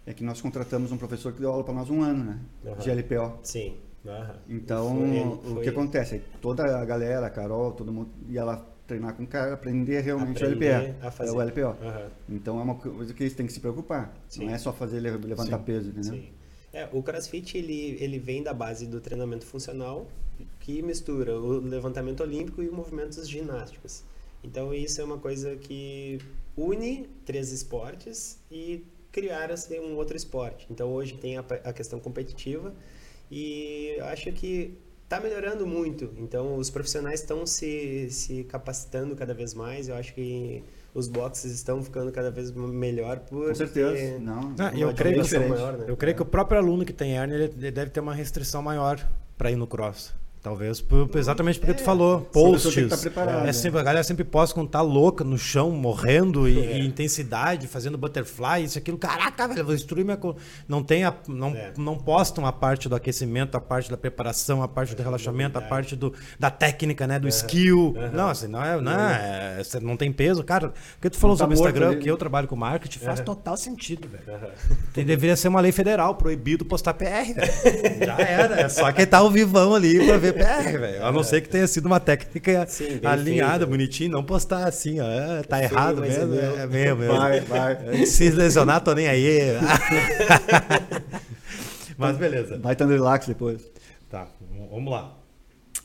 é que nós contratamos um professor que deu aula para nós um ano, né? Aham. De LPO. Sim. aham. Então, Foi ele, o foi que acontece? Toda a galera, a Carol, todo mundo ia lá treinar com o cara, aprender realmente Aprender o LPO. a fazer. É o LPO. Aham. Então é uma coisa que eles têm que se preocupar. Sim. Não é só fazer le- levantar Sim. peso, entendeu? Sim. É, o CrossFit ele, ele vem da base do treinamento funcional que mistura o levantamento olímpico e movimentos ginásticos. Então isso é uma coisa que une três esportes e criar assim, um outro esporte. Então hoje tem a, a questão competitiva e acho que está melhorando muito. Então os profissionais estão se, se capacitando cada vez mais. Eu acho que os boxes estão ficando cada vez melhor por Com certeza. ter Não, Ah, e uma eu creio, maior, né? eu creio que o próprio aluno que tem hernia, ele deve ter uma restrição maior para ir no cross. Talvez por- exatamente porque tu falou, posts. tá é né? sempre, a galera sempre posta quando tá louca no chão, morrendo e, É. e intensidade, fazendo butterfly, isso aquilo. Caraca, velho, vou destruir minha. co-". Não tem a, não, É. não postam a parte do aquecimento, a parte da preparação, a parte do relaxamento, a parte do, da técnica, né? Do skill. Não, assim, não é, não, é, você não tem peso. Cara, o que tu falou Não tá sobre o Instagram, ali. que eu trabalho com marketing, faz total sentido, velho. Tem- Deveria ser uma lei federal, proibido postar PR, velho. Já era. É só quem tá ao vivão ali pra ver PR, velho. A não ser que tenha sido uma técnica Sim, alinhada, feita. bonitinha, não postar assim, ó. é, tá Feio, errado é mesmo. meu. É mesmo. Vai, vai. Se lesionar, tô nem aí. Mas beleza. Vai tendo relax depois. Tá, vamos lá.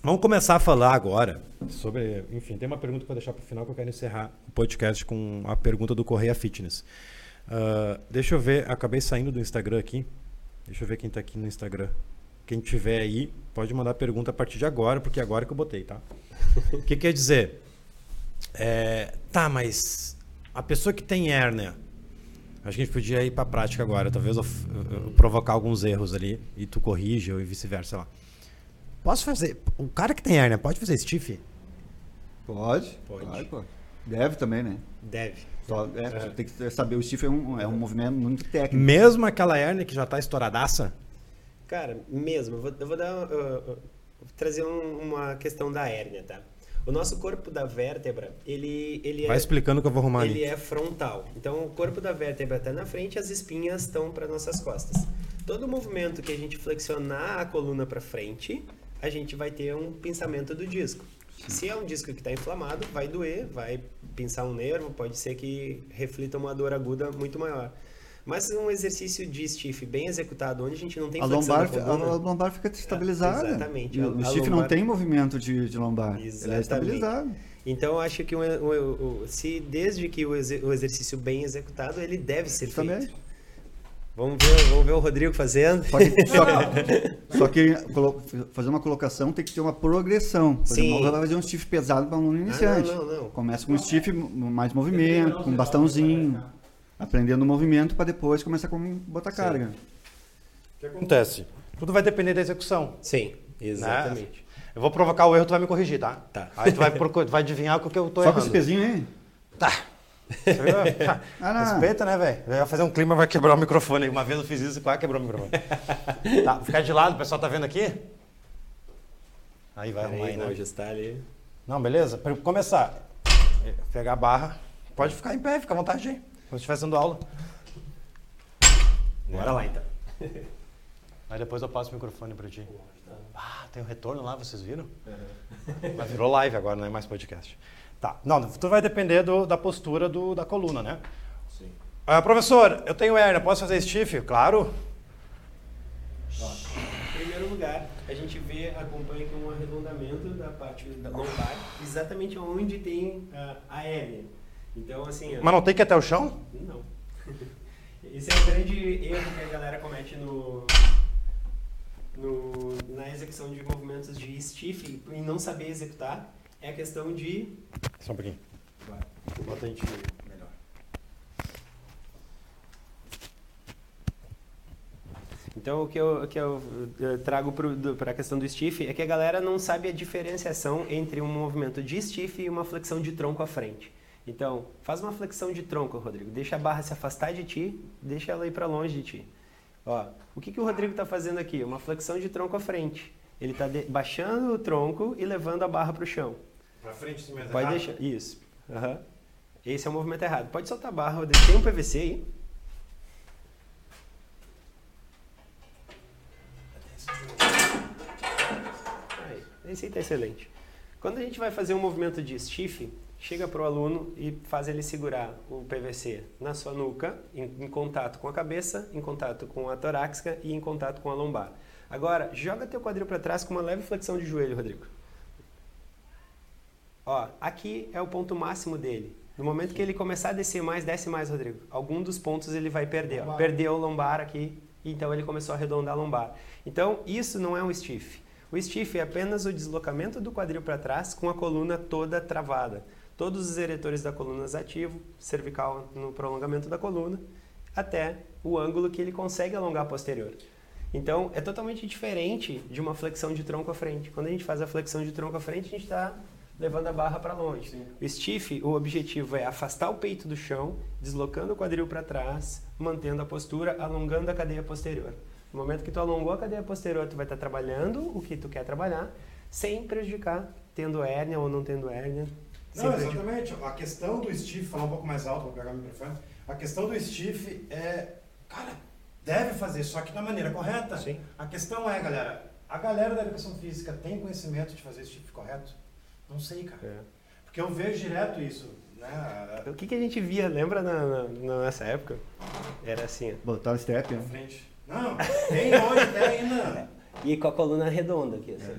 Vamos começar a falar agora sobre. Enfim, tem uma pergunta vou deixar para o final que eu quero encerrar o podcast com a pergunta do Correia Fitness. Ah, deixa eu ver, acabei saindo do Instagram aqui. Deixa eu ver quem está aqui no Instagram. Quem tiver aí, pode mandar pergunta a partir de agora, porque é agora que eu botei, tá? O que quer dizer? É, tá, mas a pessoa que tem hérnia, acho que a gente podia ir para a prática agora, talvez eu, eu- eu provocar alguns erros ali e tu corrige ou vice-versa, lá. Posso fazer? O cara que tem hérnia pode fazer stiff? Pode? Pode. pô. Deve também, né? Deve. Só, é, você tem que saber, o stiff é um, é um movimento muito técnico. Mesmo aquela hérnia que já tá estouradaça? Cara, mesmo, eu vou, eu vou dar, trazer um- uma questão da hérnia, tá? O nosso corpo da vértebra, ele, ele Vai é explicando que eu vou arrumar ele ali. é frontal. Então, o corpo da vértebra está na frente, as espinhas estão para nossas costas. Todo movimento que a gente flexionar a coluna para frente, a gente vai ter um pinçamento do disco. Se é um disco que está inflamado, vai doer, vai pinçar um nervo, pode ser que reflita uma dor aguda muito maior. Mas um exercício de stiff bem executado, onde a gente não tem A flexão lombar, da a, coluna, a lombar fica estabilizada. exatamente. E A- o a stiff não lombar- tem movimento de, de lombar. Ele é Exatamente. estabilizado. Então, eu acho que o, o- o- se desde que o, exer- o exercício bem executado, ele deve ser Também. feito. Vamos ver, vamos ver o Rodrigo fazendo. Só que, só que- só que colo- fazer uma colocação tem que ter uma progressão. Por Sim. exemplo, não vai fazer um stiff pesado para um aluno iniciante. não, não. Começa com um stiff mais movimento, com bastãozinho, aprendendo o movimento para depois começar com botar carga. O que acontece? Tudo vai depender da execução. Sim, exatamente. né? Eu vou provocar o erro, tu vai me corrigir, tá? Tá. Aí tu vai, vai adivinhar o que eu tô Só com errando. esse pezinho aí. Tá. Você viu? Ah, não. Respeita, né, velho? Vai fazer um clima, vai quebrar o microfone. Uma vez eu fiz isso e quase quebrou o microfone. tá, ficar de lado, o pessoal tá vendo aqui? Aí vai arrumar aí, vou né? ajustar ali. Não, beleza? Pra começar, pegar a barra. Pode ficar em pé, fica à vontade aí. Como se estivesse dando aula. Bora lá, então. Aí depois eu passo o microfone para ti. Ah, tem um retorno lá, vocês viram? Mas virou live agora, não é mais podcast. Tá. Não, tudo vai depender do, da postura do, da coluna, né? Sim. Ah, professor, eu tenho hérnia, posso fazer stiff? Claro. Em primeiro lugar, a gente vê, acompanha aqui um arredondamento da parte da lombar, exatamente onde tem a, a hérnia. Então, assim... Mas não tem que ir até o chão? Não. Esse é o grande erro que a galera comete no, no, na execução de movimentos de stiff e não saber executar. É a questão de. Só um pouquinho. Bota a gente melhor. Então, o que eu, o que eu, eh, trago para a questão do stiff é que a galera não sabe a diferenciação entre um movimento de stiff e uma flexão de tronco à frente. Então, faz uma flexão de tronco, Rodrigo. Deixa a barra se afastar de ti, deixa ela ir para longe de ti. Ó, o que, que o Rodrigo está fazendo aqui? Uma flexão de tronco à frente. Ele está baixando o tronco e levando a barra para o chão. Pra frente, sim, mas Pode errado. deixar. Isso. Aham. Esse é o movimento errado. Pode soltar a barra, Rodrigo. Tem um PVC aí? Aí, esse aí tá excelente. Quando a gente vai fazer um movimento de stiff, chega para o aluno e faz ele segurar o PVC na sua nuca, em, em contato com a cabeça, em contato com a torácica e em contato com a lombar. Agora, joga teu quadril para trás com uma leve flexão de joelho, Rodrigo. Ó, aqui é o ponto máximo dele. No momento que ele começar a descer mais, desce mais, Rodrigo. Algum dos pontos ele vai perder. Ó. Perdeu o lombar aqui, então ele começou a arredondar a lombar. Então, isso não é um stiff. O stiff é apenas o deslocamento do quadril para trás com a coluna toda travada. Todos os eretores da coluna ativos, cervical no prolongamento da coluna, até o ângulo que ele consegue alongar posterior. Então, é totalmente diferente de uma flexão de tronco à frente. Quando a gente faz a flexão de tronco à frente, a gente está levando a barra para longe. O stiff, o objetivo é afastar o peito do chão, deslocando o quadril para trás, mantendo a postura, alongando a cadeia posterior. No momento que tu alongou a cadeia posterior, tu vai estar trabalhando o que tu quer trabalhar, sem prejudicar, tendo hérnia ou não tendo hérnia. Não, exatamente. A questão do stiff, falar um pouco mais alto, vou pegar o microfone. A questão do stiff é, cara, deve fazer, só que da maneira correta. Sim. A questão é, galera, a galera da educação física tem conhecimento de fazer stiff correto? Não sei, cara. É. Porque eu vejo direto isso, né? O que, que a gente via, lembra na, na- nossa época? Era assim. Botar o step, Na né? frente. Não, tem hoje até ainda. E com a coluna redonda aqui, assim.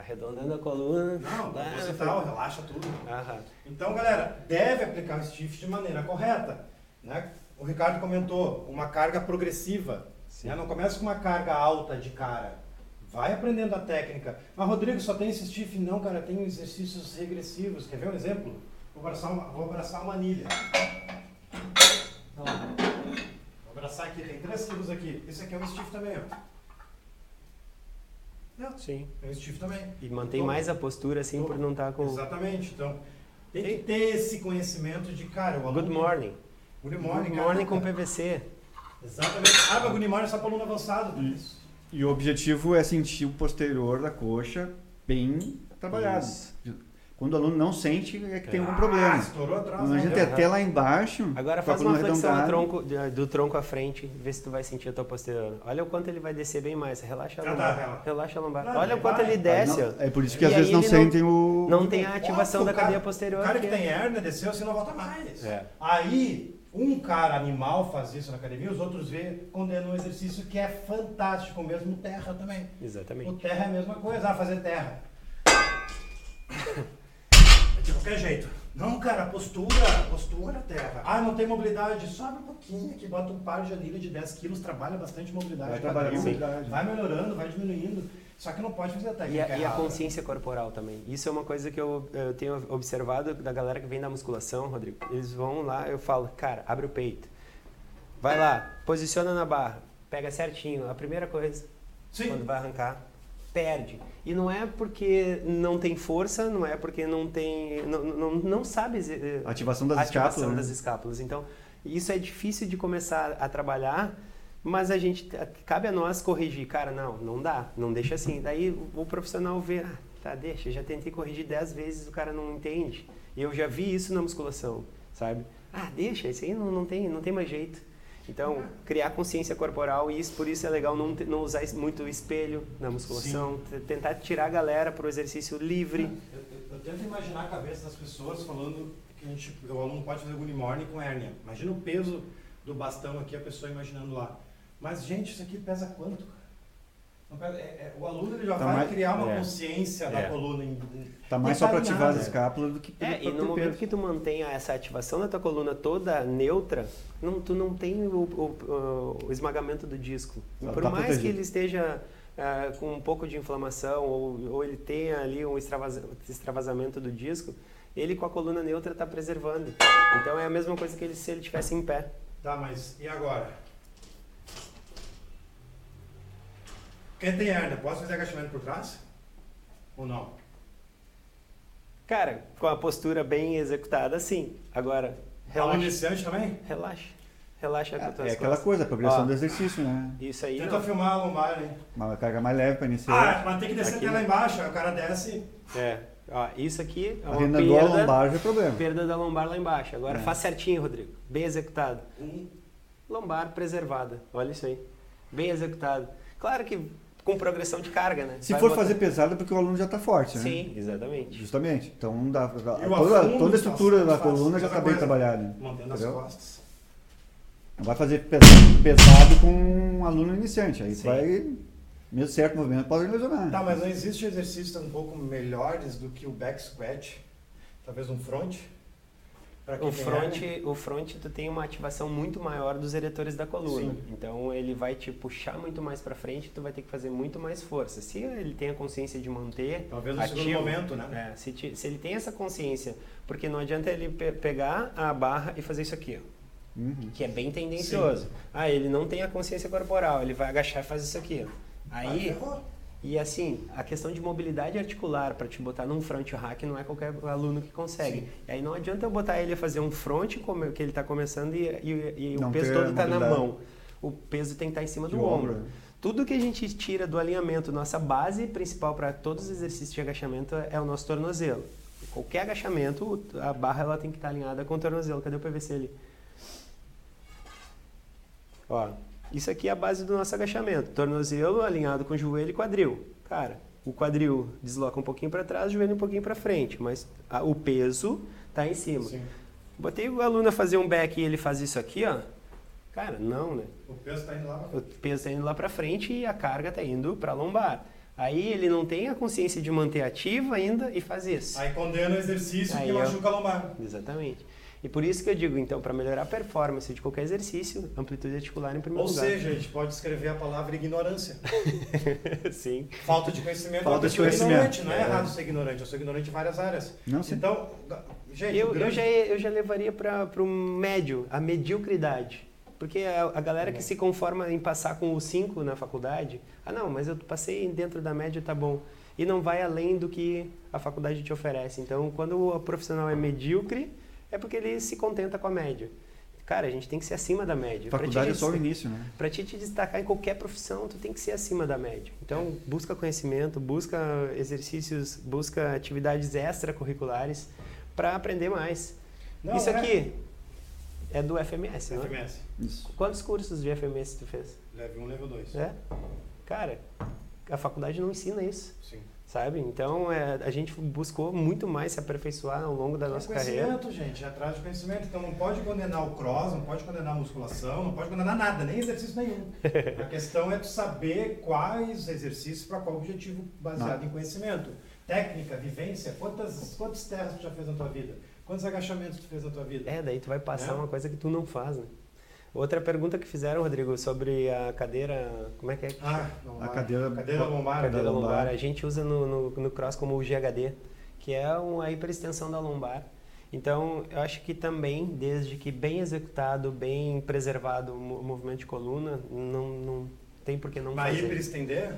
Arredondando a coluna. Não, lá você tal, relaxa tudo. Aham. Então, galera, deve aplicar o stiff de maneira correta. Né? O Ricardo comentou, uma carga progressiva. né? Não começa com uma carga alta de cara. Vai aprendendo a técnica. Mas, Rodrigo, só tem esse stiff? Não, cara, tem exercícios regressivos. Quer ver um exemplo? Vou abraçar uma, vou abraçar uma anilha. Vou abraçar aqui, tem 3 quilos aqui. Esse aqui é um stiff também, ó. Não, Sim. é um stiff também. E mantém Então, mais a postura, assim, por não estar com... Exatamente. Então, tem que ter esse conhecimento de, cara, o aluno... Good morning. Good morning, Good cara. morning com PVC. Exatamente. Ah, mas good morning é só para aluno avançado. Isso. E o objetivo é sentir o posterior da coxa bem trabalhado. Isso. Quando o aluno não sente, é que tem algum Ah, problema. estourou atrás. A né? gente é até lá embaixo, Agora faz uma flexão do tronco, do tronco à frente, vê se tu vai sentir a tua posterior. Olha o quanto ele vai descer bem mais. Relaxa a Ah, lombar. tá, relaxa. Relaxa a lombar. Não, Olha o quanto vai. ele desce, não-. É por isso que E às vezes não sentem o. Não tem a ativação da o cadeia posterior. O cara que tem hérnia desceu, você não volta mais. É. Aí, um cara animal faz isso na academia, os outros vê, condenam um exercício que é fantástico, mesmo terra também. O Exatamente. terra é a mesma coisa, ah, fazer terra. De qualquer jeito. Não, cara, postura, postura, terra. Ah, não tem mobilidade, sobe um pouquinho aqui, bota um par de anilha de 10 quilos, trabalha bastante mobilidade. Vai trabalhar quadril, mobilidade. Vai melhorando, vai diminuindo. Só que não pode fazer a E técnica a, e a consciência corporal também. Isso é uma coisa que eu, eu tenho observado da galera que vem da musculação, Rodrigo. Eles vão lá, eu falo, cara, abre o peito. Vai lá, posiciona na barra, pega certinho. A primeira coisa, Sim. quando vai arrancar, perde. E não é porque não tem força, não é porque não tem. não, não, não sabe eh, Ativação das ativação escápulas. né? das escápulas. Então, isso é difícil de começar a trabalhar, mas a gente cabe a nós corrigir. Cara, não, não dá, não deixa assim. Daí o, profissional vê, ah, tá, deixa, já tentei corrigir 10 vezes, o cara não entende. Eu já vi isso na musculação, sabe? Ah, deixa, isso aí não, não, tem, não tem mais jeito. Então, criar consciência corporal, e isso, por isso é legal não, não usar muito espelho na musculação, tentar tirar a galera para o exercício livre. Eu, eu, eu, tento imaginar a cabeça das pessoas falando que a gente, o aluno pode fazer good morning com hérnia. Imagina o peso do bastão aqui, a pessoa imaginando lá. Mas, gente, isso aqui pesa quanto? É, é, o aluno ele já tá vai mais, criar uma é, consciência é. da coluna. Está mais só para ativar as escápulas do que É, e no momento peso. que tu mantenha essa ativação da tua coluna toda neutra, não, tu não tem o, o, o esmagamento do disco. Ela Por tá mais protegido. que ele esteja uh, com um pouco de inflamação ou, ou ele tenha ali um extravasamento do disco, ele com a coluna neutra está preservando. Então é a mesma coisa que ele, se ele estivesse em pé. Tá, mas e agora? Quem tem hernia, posso fazer agachamento por trás? Ou não? Cara, com a postura bem executada, sim. Agora, relaxa. Ao iniciante também? Relaxa. Relaxa é, com É aquela coisa, a progressão Ó, do exercício, né? Isso aí. Tenta não. filmar a lombar, hein? Uma carga mais leve para iniciar. Ah, mas tem que descer aqui até lá embaixo, o cara desce. É. Ó, isso aqui é uma a perda, lombar já é problema. Perda da lombar lá embaixo. Agora é. faz certinho, Rodrigo. Bem executado. Um. Lombar preservada. Olha isso aí. Bem executado. Claro que com progressão de carga, né? Se Vai for botar... fazer pesado é porque o aluno já está forte, né? Sim, exatamente. Justamente. Então dá, toda, toda a estrutura da coluna já está bem trabalhada. Mantendo entendeu? as costas. Não vai fazer pesado, pesado com um aluno iniciante. Aí Sim. vai, mesmo certo movimento, pode lesionar. Tá, mas não existe exercícios um pouco melhores do que o back squat? Talvez um front? O front, o front tu tem uma ativação muito maior dos eretores da coluna. Sim. Então ele vai te puxar muito mais para frente, tu vai ter que fazer muito mais força. Se ele tem a consciência de manter talvez no ativo, momento, né? É, se, te, se, ele tem essa consciência, porque não adianta ele pe pegar a barra e fazer isso aqui, ó, uhum. que é bem tendencioso. Sim. Ah, ele não tem a consciência corporal, ele vai agachar e fazer isso aqui, ó. Aí ah, e assim, a questão de mobilidade articular para te botar num front rack não é qualquer aluno que consegue. Sim. E aí não adianta eu botar ele a fazer um front como que ele está começando e, e, e o peso todo está na mão. O peso tem que estar tá em cima do ombro. ombro. Tudo que a gente tira do alinhamento, nossa base principal para todos os exercícios de agachamento é o nosso tornozelo. Qualquer agachamento, a barra ela tem que estar tá alinhada com o tornozelo. Cadê o PVC ali? Ó, isso aqui é a base do nosso agachamento. Tornozelo alinhado com joelho e quadril. Cara, o quadril desloca um pouquinho para trás, o joelho um pouquinho para frente, mas a, o peso está em cima. Sim. Botei o aluno a fazer um back e ele faz isso aqui, ó. Cara, não, né? O peso está indo lá. O peso está indo lá para frente e a carga está indo para lombar. Aí ele não tem a consciência de manter ativo ainda e faz isso. Aí condena o exercício Aí que machuca a lombar. Exatamente. E por isso que eu digo, então, para melhorar a performance de qualquer exercício, amplitude articular em primeiro Ou lugar. Ou seja, a gente pode escrever a palavra ignorância. sim. Falta de conhecimento. Falta de conhecimento. Não é, é errado ser ignorante, eu sou ignorante em várias áreas. Não, sim. Então, gente, eu, grande... eu, já, eu já levaria para o médio, a mediocridade. Porque a, a galera que se conforma em passar com o 5 na faculdade, ah não, mas eu passei dentro da média, tá bom. E não vai além do que a faculdade te oferece. Então, quando o profissional é medíocre, é porque ele se contenta com a média. Cara, a gente tem que ser acima da média. Faculdade é só o início, né? Para te, te destacar em qualquer profissão, tu tem que ser acima da média. Então, busca conhecimento, busca exercícios, busca atividades extracurriculares para aprender mais. Não, Isso é... aqui é do FMS, não é? FMS. Isso. Quantos cursos de FMS tu fez? Level 1, level 2. É? Cara, a faculdade não ensina isso. Sim sabe? Então é, a gente buscou muito mais se aperfeiçoar ao longo da é nossa carreira. Conhecimento, gente, é atrás de conhecimento. Então não pode condenar o cross, não pode condenar a musculação, não pode condenar nada, nem exercício nenhum. a questão é tu saber quais exercícios para qual objetivo baseado não. em conhecimento. Técnica, vivência, quantas, quantas terras tu já fez na tua vida? Quantos agachamentos tu fez na tua vida? É, daí tu vai passar é? uma coisa que tu não faz, né? Outra pergunta que fizeram, Rodrigo, sobre a cadeira. Como é que é? Ah, a cadeira, cadeira lombar. Cadeira lombar. A gente usa no, no, no cross como o GHD, que é uma hiperextensão da lombar. Então, eu acho que também, desde que bem executado, bem preservado o movimento de coluna, não, não tem por que não Vai fazer. hiperestender?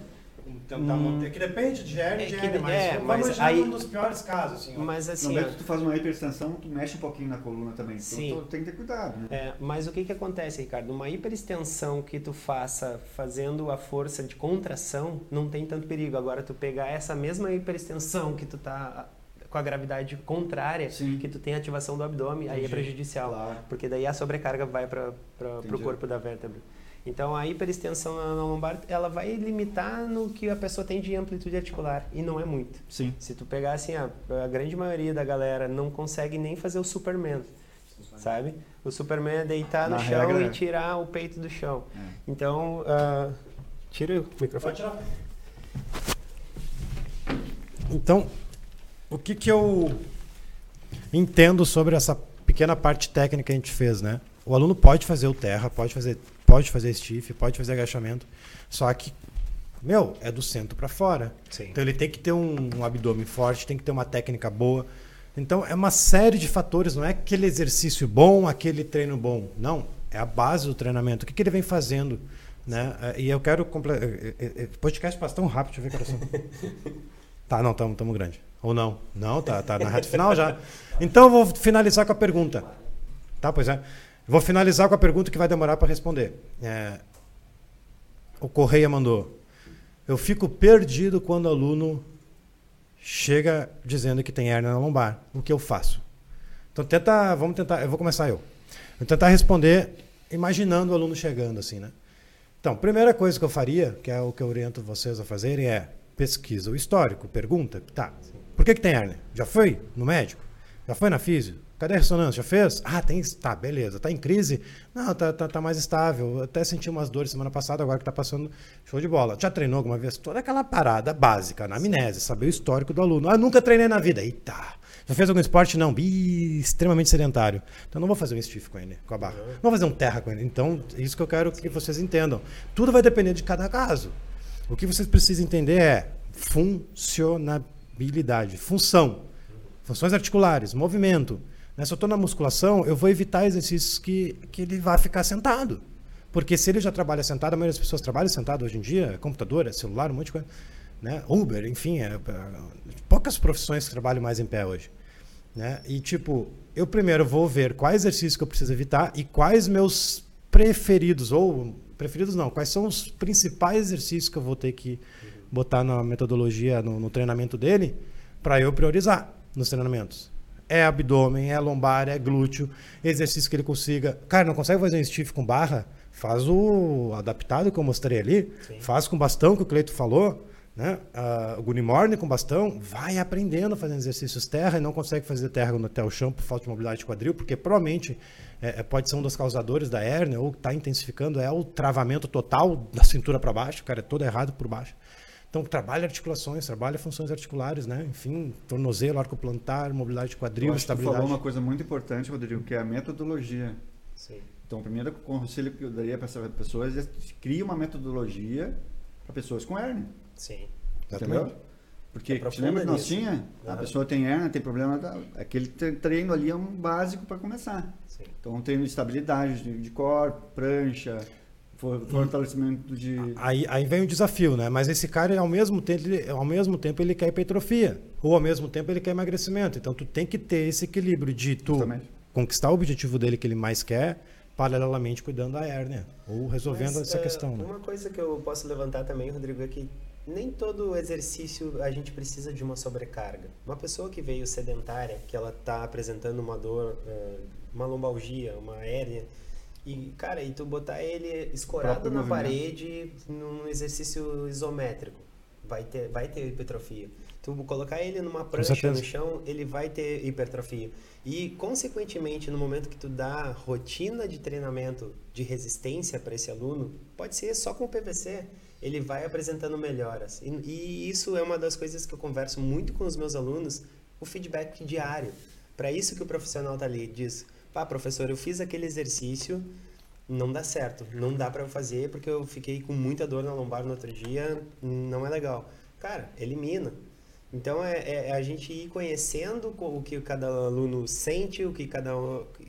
Tentar hum, manter. Que depende de hernia, é de hernia, mas, é, mas aí, um dos piores casos. Assim, mas assim, no momento que tu faz uma hiperextensão, tu mexe um pouquinho na coluna também. Então sim. tu tem que ter cuidado. Né? É, mas o que, que acontece, Ricardo? Uma hiperextensão que tu faça fazendo a força de contração, não tem tanto perigo. Agora, tu pegar essa mesma hiperextensão que tu tá com a gravidade contrária, Sim. que tu tem ativação do abdômen, aí é Entendi. prejudicial. Claro. Porque daí a sobrecarga vai para o Entendi. corpo da vértebra. Então a hiperextensão na lombar, ela vai limitar no que a pessoa tem de amplitude articular, e não é muito. Sim. Se tu pegar assim, a, a grande maioria da galera não consegue nem fazer o Superman, sabe? O Superman é deitar no Na chão regra, e é. tirar o peito do chão. É. Então, ah, tira o microfone. Então, o que que eu entendo sobre essa pequena parte técnica que a gente fez, né? O aluno pode fazer o terra, pode fazer, pode fazer stiff, pode fazer agachamento, só que, meu, é do centro para fora. Sim. Então ele tem que ter um, um abdômen forte, tem que ter uma técnica boa. Então é uma série de fatores, não é aquele exercício bom, aquele treino bom. Não, é a base do treinamento. O que, que ele vem fazendo? Né? E eu quero. comple- eh, eh, eh, Podcast passa tão rápido, deixa eu ver horas são. Tá, não, estamos tamo grande. Ou não? Não, tá, tá na reta final já. Então eu vou finalizar com a pergunta. Tá, pois é. Vou finalizar com a pergunta que vai demorar para responder. É, o Correia mandou. Eu fico perdido quando o aluno chega dizendo que tem hernia na lombar. O que eu faço? Então tenta, vamos tentar, eu vou começar eu. Vou tentar responder imaginando o aluno chegando assim, né? Então, primeira coisa que eu faria, que é o que eu oriento vocês a fazerem, é pesquisa o histórico, pergunta, tá, por que, que tem hernia? Já foi no médico? Já foi na físio? Cadê a ressonância? Já fez? Ah, tem, tá, beleza. Tá em crise? Não, tá, tá, tá mais estável. Até senti umas dores semana passada, agora que tá passando, show de bola. Já treinou alguma vez? Toda aquela parada básica, na amnésia, saber o histórico do aluno. Ah, nunca treinei na vida. Eita! Já fez algum esporte? Não. Bi, extremamente sedentário. Então não vou fazer um stiff com ele, com a barra. Não vou fazer um terra com ele. Então, isso que eu quero que vocês entendam. Tudo vai depender de cada caso. O que vocês precisam entender é funcionabilidade, função, funções articulares, movimento. Né? Se eu estou na musculação, eu vou evitar exercícios que, que ele vá ficar sentado. Porque se ele já trabalha sentado, a maioria das pessoas trabalha sentado hoje em dia, computador, é celular, um monte de coisa. Né? Uber, enfim, é, é, poucas profissões que trabalham mais em pé hoje. Né? E tipo, eu primeiro vou ver quais exercícios que eu preciso evitar e quais meus preferidos, ou preferidos não, quais são os principais exercícios que eu vou ter que botar na metodologia, no, no treinamento dele, para eu priorizar nos treinamentos. É abdômen, é lombar, é glúteo, exercício que ele consiga. Cara, não consegue fazer um stiff com barra? Faz o adaptado que eu mostrei ali, Sim. faz com bastão que o Cleito falou, né? Uh, o Gunimorne com bastão, vai aprendendo fazendo exercícios terra e não consegue fazer terra até o chão por falta de mobilidade de quadril, porque provavelmente é, é, pode ser um dos causadores da hérnia ou está intensificando é o travamento total da cintura para baixo, o cara é todo errado por baixo. Então trabalha articulações, trabalha funções articulares, né? Enfim, tornozelo, arco plantar, mobilidade de quadril, estabilidade. falou uma coisa muito importante, Rodrigo, que é a metodologia. Sim. Então, o primeiro conselho que eu daria para essas pessoas é crie uma metodologia para pessoas com hernia. Sim. Exatamente. Entendeu? Porque te Aprofunda lembra que nós nisso. tinha? A pessoa tem hernia, tem problema, da- aquele tre- treino ali é um básico para começar. Sim. Então, um treino de estabilidade de, de core, prancha, fortalecimento de... Aí, aí vem o desafio, né? Mas esse cara, ao mesmo, tempo, ele, ao mesmo tempo, ele quer hipertrofia. Ou ao mesmo tempo, ele quer emagrecimento. Então, tu tem que ter esse equilíbrio de tu Justamente. conquistar o objetivo dele que ele mais quer, paralelamente cuidando da hérnia. Ou resolvendo Mas, essa eh, questão, né? Uma coisa que eu posso levantar também, Rodrigo, é que nem todo exercício a gente precisa de uma sobrecarga. Uma pessoa que veio sedentária, que ela está apresentando uma dor, eh, uma lombalgia, uma hérnia, e, cara, e tu botar ele escorado na movimento. parede num exercício isométrico, vai ter, vai ter hipertrofia. Tu colocar ele numa prancha no chão, ele vai ter hipertrofia. E, consequentemente, no momento que tu dá rotina de treinamento de resistência para esse aluno, pode ser só com o PVC, ele vai apresentando melhoras. E, e isso é uma das coisas que eu converso muito com os meus alunos, o feedback diário. Para isso que o profissional tá ali, diz, pá, professor, eu fiz aquele exercício, não dá certo, não dá para eu fazer porque eu fiquei com muita dor na lombar no outro dia, não é legal. Cara, elimina. Então é, é- é a gente ir conhecendo co- o que cada aluno sente, o que cada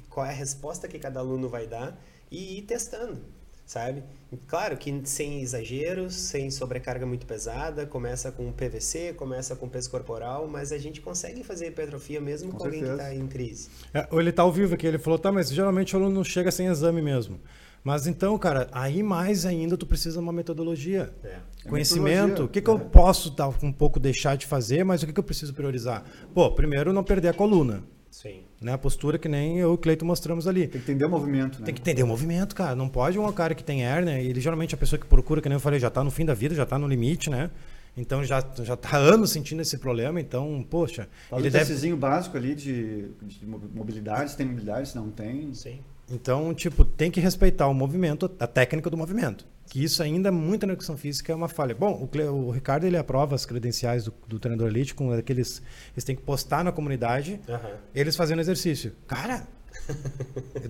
qual é a resposta que cada aluno vai dar e ir testando, sabe? Claro que sem exageros, sem sobrecarga muito pesada, começa com PVC, começa com peso corporal, mas a gente consegue fazer hipertrofia mesmo com, Com alguém que está em crise. É, ou ele tá ao vivo aqui, ele falou, tá, mas geralmente o aluno não chega sem exame mesmo. Mas então, cara, aí mais ainda tu precisa de uma metodologia. É. Conhecimento, metodologia, o que, que eu é. posso dar, um pouco deixar de fazer, mas o que, que eu preciso priorizar? Pô, primeiro não perder a coluna, Sim. né? A postura que nem eu e o Cleito mostramos ali. Tem que entender o movimento, né? Tem que entender o movimento, cara. Não pode um cara que tem hérnia, ele geralmente é a pessoa que procura, que nem eu falei, já tá no fim da vida, já tá no limite, né? Então já, já tá há anos sentindo esse problema, então, poxa, Faz ele um deve. básico ali de, de mobilidade, se tem mobilidade, se não tem. Sim. Então, tipo, tem que respeitar o movimento, a técnica do movimento. Que isso ainda, muito na educação física, é uma falha. Bom, o, o Ricardo, ele aprova as credenciais do, do treinador elite com aqueles... Eles têm que postar na comunidade, Aham. eles fazendo exercício. Cara,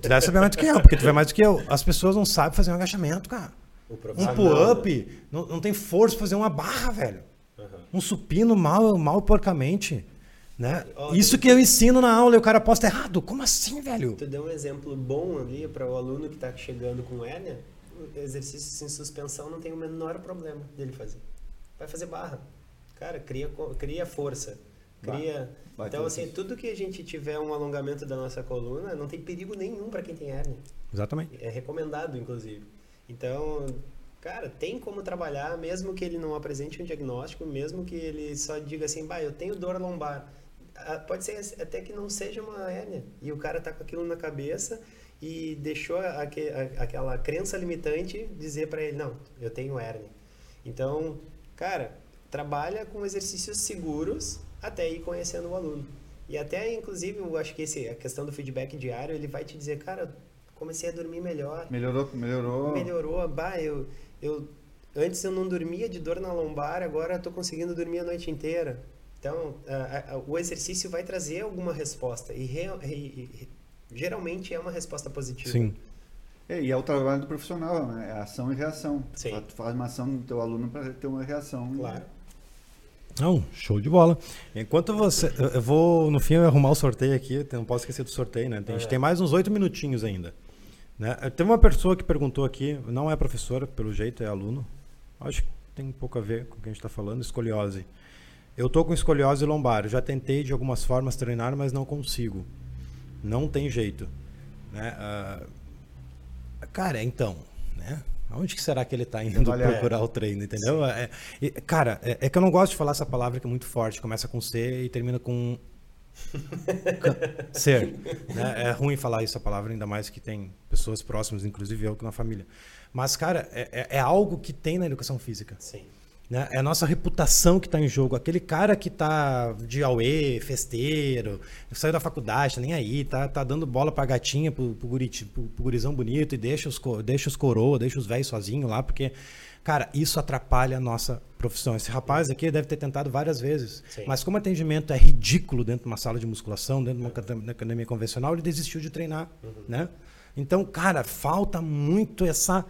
tu deve saber mais do que eu, porque tu vê mais do que eu. As pessoas não sabem fazer um agachamento, cara. Um profissional. pull-up, não, não tem força pra fazer uma barra, velho. Aham. Um supino mal, mal porcamente. Né? Ó, Isso que eu ensino na aula e o cara posta errado. Como assim, velho? Tu deu um exemplo bom ali para o aluno que está chegando com hérnia. O exercício em suspensão não tem o menor problema dele fazer. Vai fazer barra. Cara, cria, cria força. Cria. Então, assim, tudo que a gente tiver um alongamento da nossa coluna, não tem perigo nenhum para quem tem hérnia. Exatamente. É recomendado, inclusive. Então, cara, tem como trabalhar, mesmo que ele não apresente um diagnóstico, mesmo que ele só diga assim, bah, eu tenho dor lombar. Ah, Pode ser até que não seja uma hérnia. E o cara tá com aquilo na cabeça e deixou aque- a- aquela crença limitante dizer para ele, não, eu tenho hérnia. Então, cara, trabalha com exercícios seguros até ir conhecendo o aluno. E até, inclusive, eu acho que esse, a questão do feedback diário, ele vai te dizer, cara, comecei a dormir melhor, Melhorou, melhorou. melhorou, bah, eu, eu antes eu não dormia de dor na lombar, agora eu tô conseguindo dormir a noite inteira. Então, a- a- o exercício vai trazer alguma resposta e, real- e- e- geralmente é uma resposta positiva. Sim. É, e é o trabalho do profissional, né? É ação e reação. Sim. Tu faz uma ação do teu aluno para ter uma reação. Claro. Não, show de bola. Enquanto você. Eu vou, no fim, arrumar o sorteio aqui. Não posso esquecer do sorteio, né? A gente É. tem mais uns oito minutinhos ainda. Né? Teve uma pessoa que perguntou aqui, não é professora, pelo jeito, é aluno. Acho que tem um pouco a ver com o que a gente está falando, escoliose. Eu tô com escoliose lombar. Já tentei de algumas formas treinar, mas não consigo. Não tem jeito. Né? Ah, cara, então, né? Aonde que será que ele está indo Avaliar. procurar o treino, entendeu? É, é- cara, é, é que eu não gosto de falar essa palavra que é muito forte. Começa com C e termina com ser. né? É ruim falar isso, a palavra, ainda mais que tem pessoas próximas, inclusive eu, que na família. Mas, cara, é, é- é algo que tem na educação física. Sim. Né? É a nossa reputação que está em jogo. Aquele cara que tá de auê, festeiro, saiu da faculdade, tá nem aí, tá, tá dando bola pra gatinha, pro, pro, guriti, pro, pro gurizão bonito e deixa os, deixa os coroa, deixa os velhos sozinhos lá, porque, cara, isso atrapalha a nossa profissão. Esse rapaz aqui deve ter tentado várias vezes, Sim. mas como o atendimento é ridículo dentro de uma sala de musculação, dentro de uma academia- academia convencional, ele desistiu de treinar, né? Então, cara, falta muito essa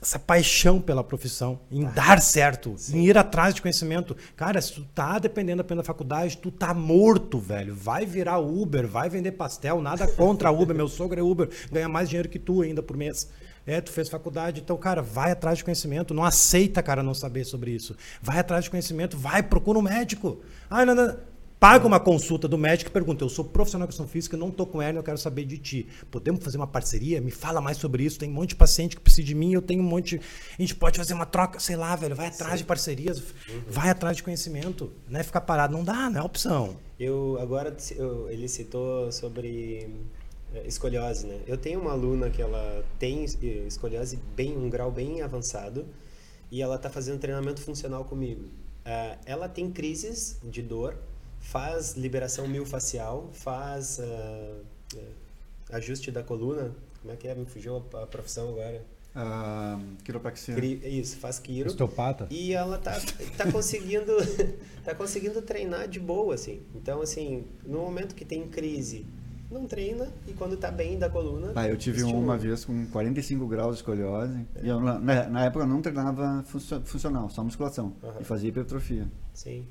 essa paixão pela profissão, em dar certo, em ir atrás de conhecimento. Cara, se tu tá dependendo apenas da faculdade, tu tá morto, velho. Vai virar Uber, vai vender pastel, nada contra Uber. Meu sogro é Uber, ganha mais dinheiro que tu ainda por mês. É, tu fez faculdade, então, cara, vai atrás de conhecimento. Não aceita, cara, não saber sobre isso. Vai atrás de conhecimento, vai, procura um médico. Ah, não, não. Paga uma consulta do médico e pergunta: Eu sou profissional de educação física, não tô com hérnia, eu quero saber de ti. Podemos fazer uma parceria? Me fala mais sobre isso. Tem um monte de paciente que precisa de mim, eu tenho um monte. A gente pode fazer uma troca, sei lá, velho. Vai atrás de parcerias, vai atrás de conhecimento. Não é ficar parado, não dá, não é opção. Eu agora eu- ele citou sobre eh, escoliose, né? Eu tenho uma aluna que ela tem eh, escoliose bem um grau bem avançado e ela está fazendo treinamento funcional comigo. Ah, ela tem crises de dor, faz liberação miofascial, faz eh, ajuste da coluna. Como é que é? Me fugiu a, a profissão agora. Ah, quiropraxia. Cri- Isso, faz quiro. Osteopata? E ela tá, tá conseguindo tá conseguindo treinar de boa, assim. Então, assim, no momento que tem crise, não treina e quando tá bem da coluna. Ah, eu tive estimula. uma vez com 45 graus de escoliose. E eu, na, na época eu não treinava funcio- funcional, só musculação. Aham. E fazia hipertrofia. Sim.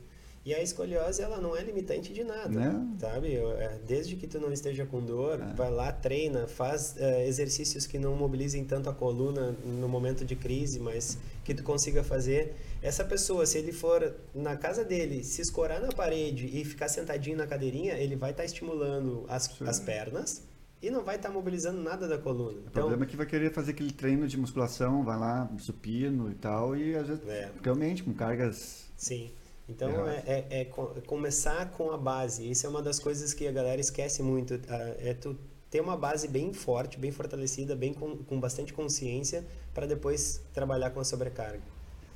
E a escoliose, ela não é limitante de nada, Né? sabe? É, Desde que tu não esteja com dor, É. vai lá, treina, faz é, exercícios que não mobilizem tanto a coluna no momento de crise, mas que tu consiga fazer. Essa pessoa, se ele for na casa dele, se escorar na parede e ficar sentadinho na cadeirinha, ele vai estar estimulando as, as pernas, e não vai estar mobilizando nada da coluna. O Então, problema é que vai querer fazer aquele treino de musculação, vai lá, supino e tal, e às vezes, É. realmente, com cargas. sim. Então é, é- é é começar com a base. Isso é uma das coisas que a galera esquece muito. ah, É tu ter uma base bem forte, bem fortalecida, bem com, com bastante consciência para depois trabalhar com a sobrecarga.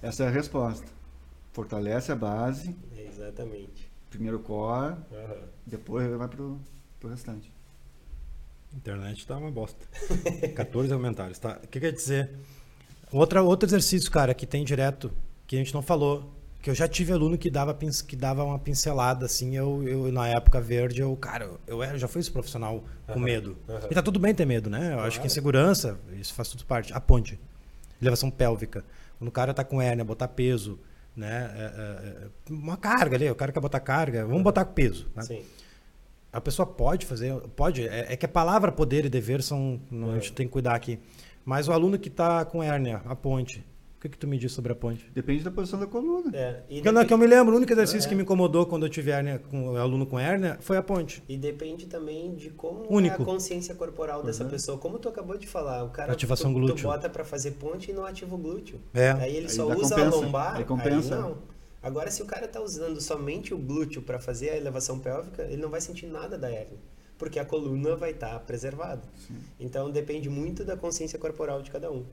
Essa é a resposta. Fortalece a base, Exatamente. primeiro core, Aham. depois vai pro, pro restante. Internet tá uma bosta. 14 comentários, tá? O que quer dizer? Outra, outro exercício, cara, que tem direto, que a gente não falou, que eu já tive aluno que dava, que dava uma pincelada, assim, eu, eu na época verde, eu, cara, eu era, já fui esse profissional com Aham, medo. aham. E tá tudo bem ter medo, né? Eu acho que Claro. em segurança, isso faz tudo parte. A ponte, elevação pélvica. Quando o cara tá com hérnia, botar peso, né? É, é, é, uma carga ali, o cara quer botar carga, vamos botar peso. Né? Sim. A pessoa pode fazer, pode, é, é que a palavra poder e dever são, a gente tem que cuidar aqui. Mas o aluno que está com hérnia, a ponte, que, que tu me diz sobre a ponte? Depende da posição da coluna. É, e, não- que eu me lembro, o único exercício É. que me incomodou quando eu tive hérnia, com o aluno com hérnia, foi a ponte. e depende também de como Único. é a consciência corporal dessa Uhum. pessoa. Como tu acabou de falar, o cara Ativação tu, glúteo. tu bota para fazer ponte e não ativa o glúteo. É. Aí ele Aí só usa compensa, a lombar, aí compensa. não. Agora, se o cara tá usando somente o glúteo para fazer a elevação pélvica, ele não vai sentir nada da hérnia, porque a coluna vai estar preservada. Então, depende muito da consciência corporal de cada um.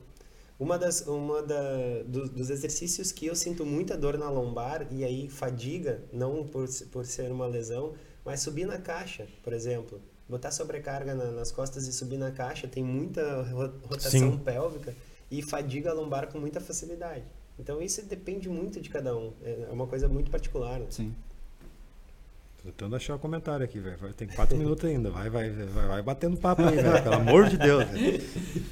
Uma das uma da, do- dos exercícios que eu sinto muita dor na lombar e aí fadiga, não por, por ser uma lesão, mas subir na caixa, por exemplo. Botar sobrecarga na- nas costas e subir na caixa tem muita ro- rotação Sim. pélvica e fadiga a lombar com muita facilidade. Então isso depende muito de cada um. É uma coisa muito particular. né? Sim. Tô tentando achar o comentário aqui, velho. Tem quatro minutos ainda. Vai, vai, vai, vai batendo papo aí, velho. Pelo amor de Deus.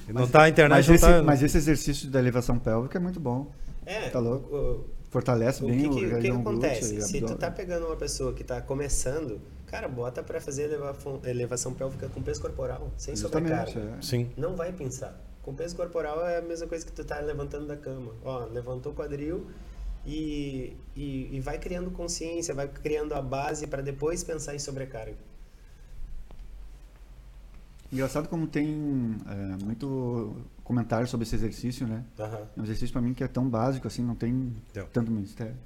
E Não tá a internet, Mas não esse, tá. mas esse exercício da elevação pélvica é muito bom. É, Tá louco. o- Fortalece O bem que, o que, o que acontece? e Se tu tá pegando uma pessoa que tá começando, cara, bota pra fazer elevação, elevação pélvica com peso corporal, sem Justamente, sobrecarga. é. Sim. Não vai pensar. Com peso corporal é a mesma coisa que tu tá levantando da cama. Ó, levantou o quadril e, e, e vai criando consciência, vai criando a base para depois pensar em sobrecarga. Engraçado como tem é, muito comentário sobre esse exercício, né? Aham. É um exercício pra mim que é tão básico assim, não tem Deu. tanto mistério.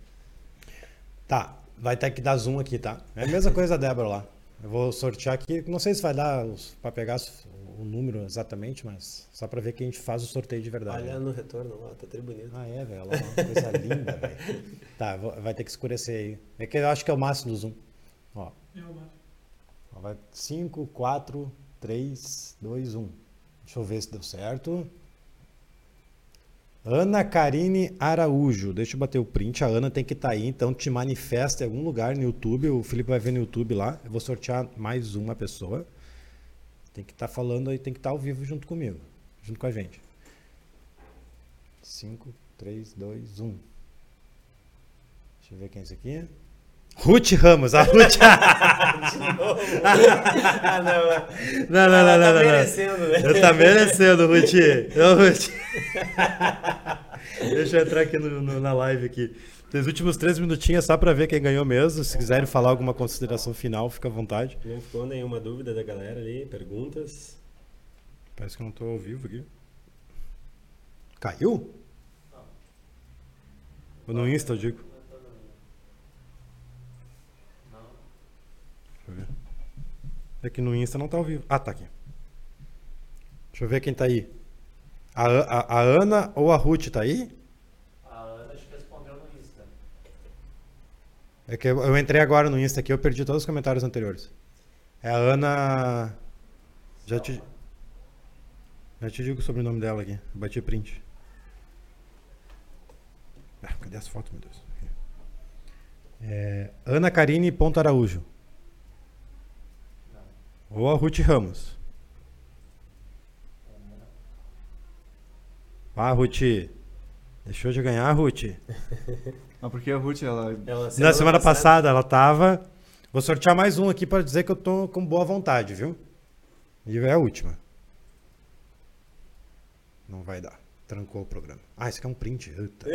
Tá, vai ter que dar zoom aqui, tá? É a mesma coisa da Débora lá. Eu vou sortear aqui, não sei se vai dar pra pegar o número exatamente, mas só pra ver que a gente faz o sorteio de verdade. Olha no retorno lá, tá tri bonito. Ah, é, velho. Uma coisa linda, velho. Tá, vou- vai ter que escurecer aí. É que eu acho que é o máximo do zoom. Ó. Ó, vai 5, 4, 3, 2, 1. Deixa eu ver se deu certo. Ana Karine Araújo. Deixa eu bater o print. A Ana tem que estar aí, então te manifesta em algum lugar no YouTube. O Felipe vai ver no YouTube lá. Eu vou sortear mais uma pessoa. Tem que estar falando aí, tem que estar ao vivo junto comigo, junto com a gente. 5, 3, 2, 1. Deixa eu ver quem é esse aqui. Ruth Ramos, a Ruth. ah, não, é. Não, não, Ela não, tá não, não. merecendo, né? Eu tá merecendo, Ruth. Ô, Ruth. Deixa eu entrar aqui no- no- na live aqui. Nos últimos três minutinhos só pra ver quem ganhou mesmo. Se quiserem falar alguma consideração final, fica à vontade. Não ficou nenhuma dúvida da galera ali? Perguntas? Parece que eu não tô ao vivo aqui. Caiu? Ou no Insta, eu digo. Deixa eu ver. É que no Insta não tá ao vivo. Ah, tá aqui. Deixa eu ver quem tá aí. A, a, a Ana ou a Ruth tá aí? A Ana acho que respondeu no Insta. É que eu, entrei agora no Insta aqui, eu perdi todos os comentários anteriores. É a Ana. Já te. Já te digo o sobrenome dela aqui. Bati print. Ah, cadê as fotos, meu Deus? É, Ana Karine Ponto Araújo. Ou a Ruth Ramos. Ah, Ruth. Deixou de ganhar, Ruth. Mas porque a Ruth, ela. Ela, Na semana passada ela tava. Vou sortear mais um aqui para dizer que eu tô com boa vontade, viu? E é a última. Não vai dar. Trancou o programa. Ah, esse aqui é um print. Eita.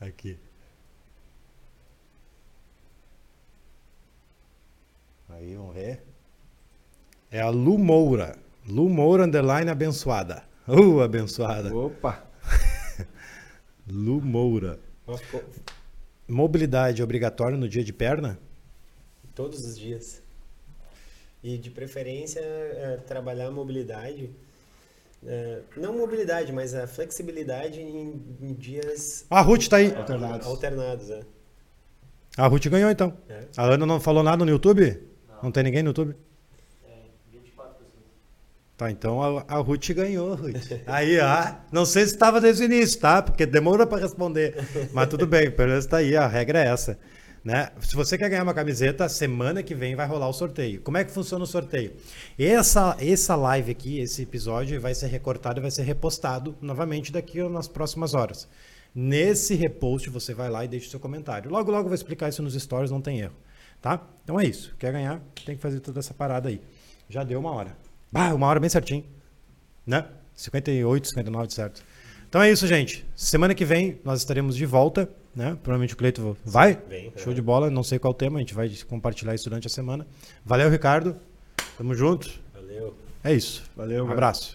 aqui. Aí. É a Lu Moura. Lu Moura, underline abençoada. Uh, abençoada. Opa! Lu Moura. Mobilidade obrigatória no dia de perna? todos os dias. E de preferência é, trabalhar a mobilidade. é, não mobilidade, mas a flexibilidade em, em dias A Ruth tá aí. Alternados. alternados. É. A Ruth ganhou então. É. A Ana não falou nada no YouTube? Não tem ninguém no YouTube? Tem 24 pessoas. Tá, então a, a Ruth ganhou, Ruth. Aí, ó. Não sei se estava desde o início, tá? Porque demora para responder. Mas tudo bem, pelo menos tá aí, a regra é essa. Né? Se você quer ganhar uma camiseta, semana que vem vai rolar o sorteio. Como é que funciona o sorteio? Essa, essa live aqui, esse episódio, vai ser recortado e vai ser repostado novamente daqui nas próximas horas. Nesse repost, você vai lá e deixa o seu comentário. Logo, logo eu vou explicar isso nos stories, não tem erro. Tá? Então é isso. Quer ganhar, tem que fazer toda essa parada aí. Já deu uma hora. Bah, uma hora bem certinho. Né? 58, 59 de certo. Então é isso, gente. Semana que vem nós estaremos de volta, né? Provavelmente o Cleito vai. Vem, Show é. de bola, não sei qual o tema, a gente vai compartilhar isso durante a semana. Valeu, Ricardo. Tamo junto. Valeu. É isso. Valeu, Um abraço.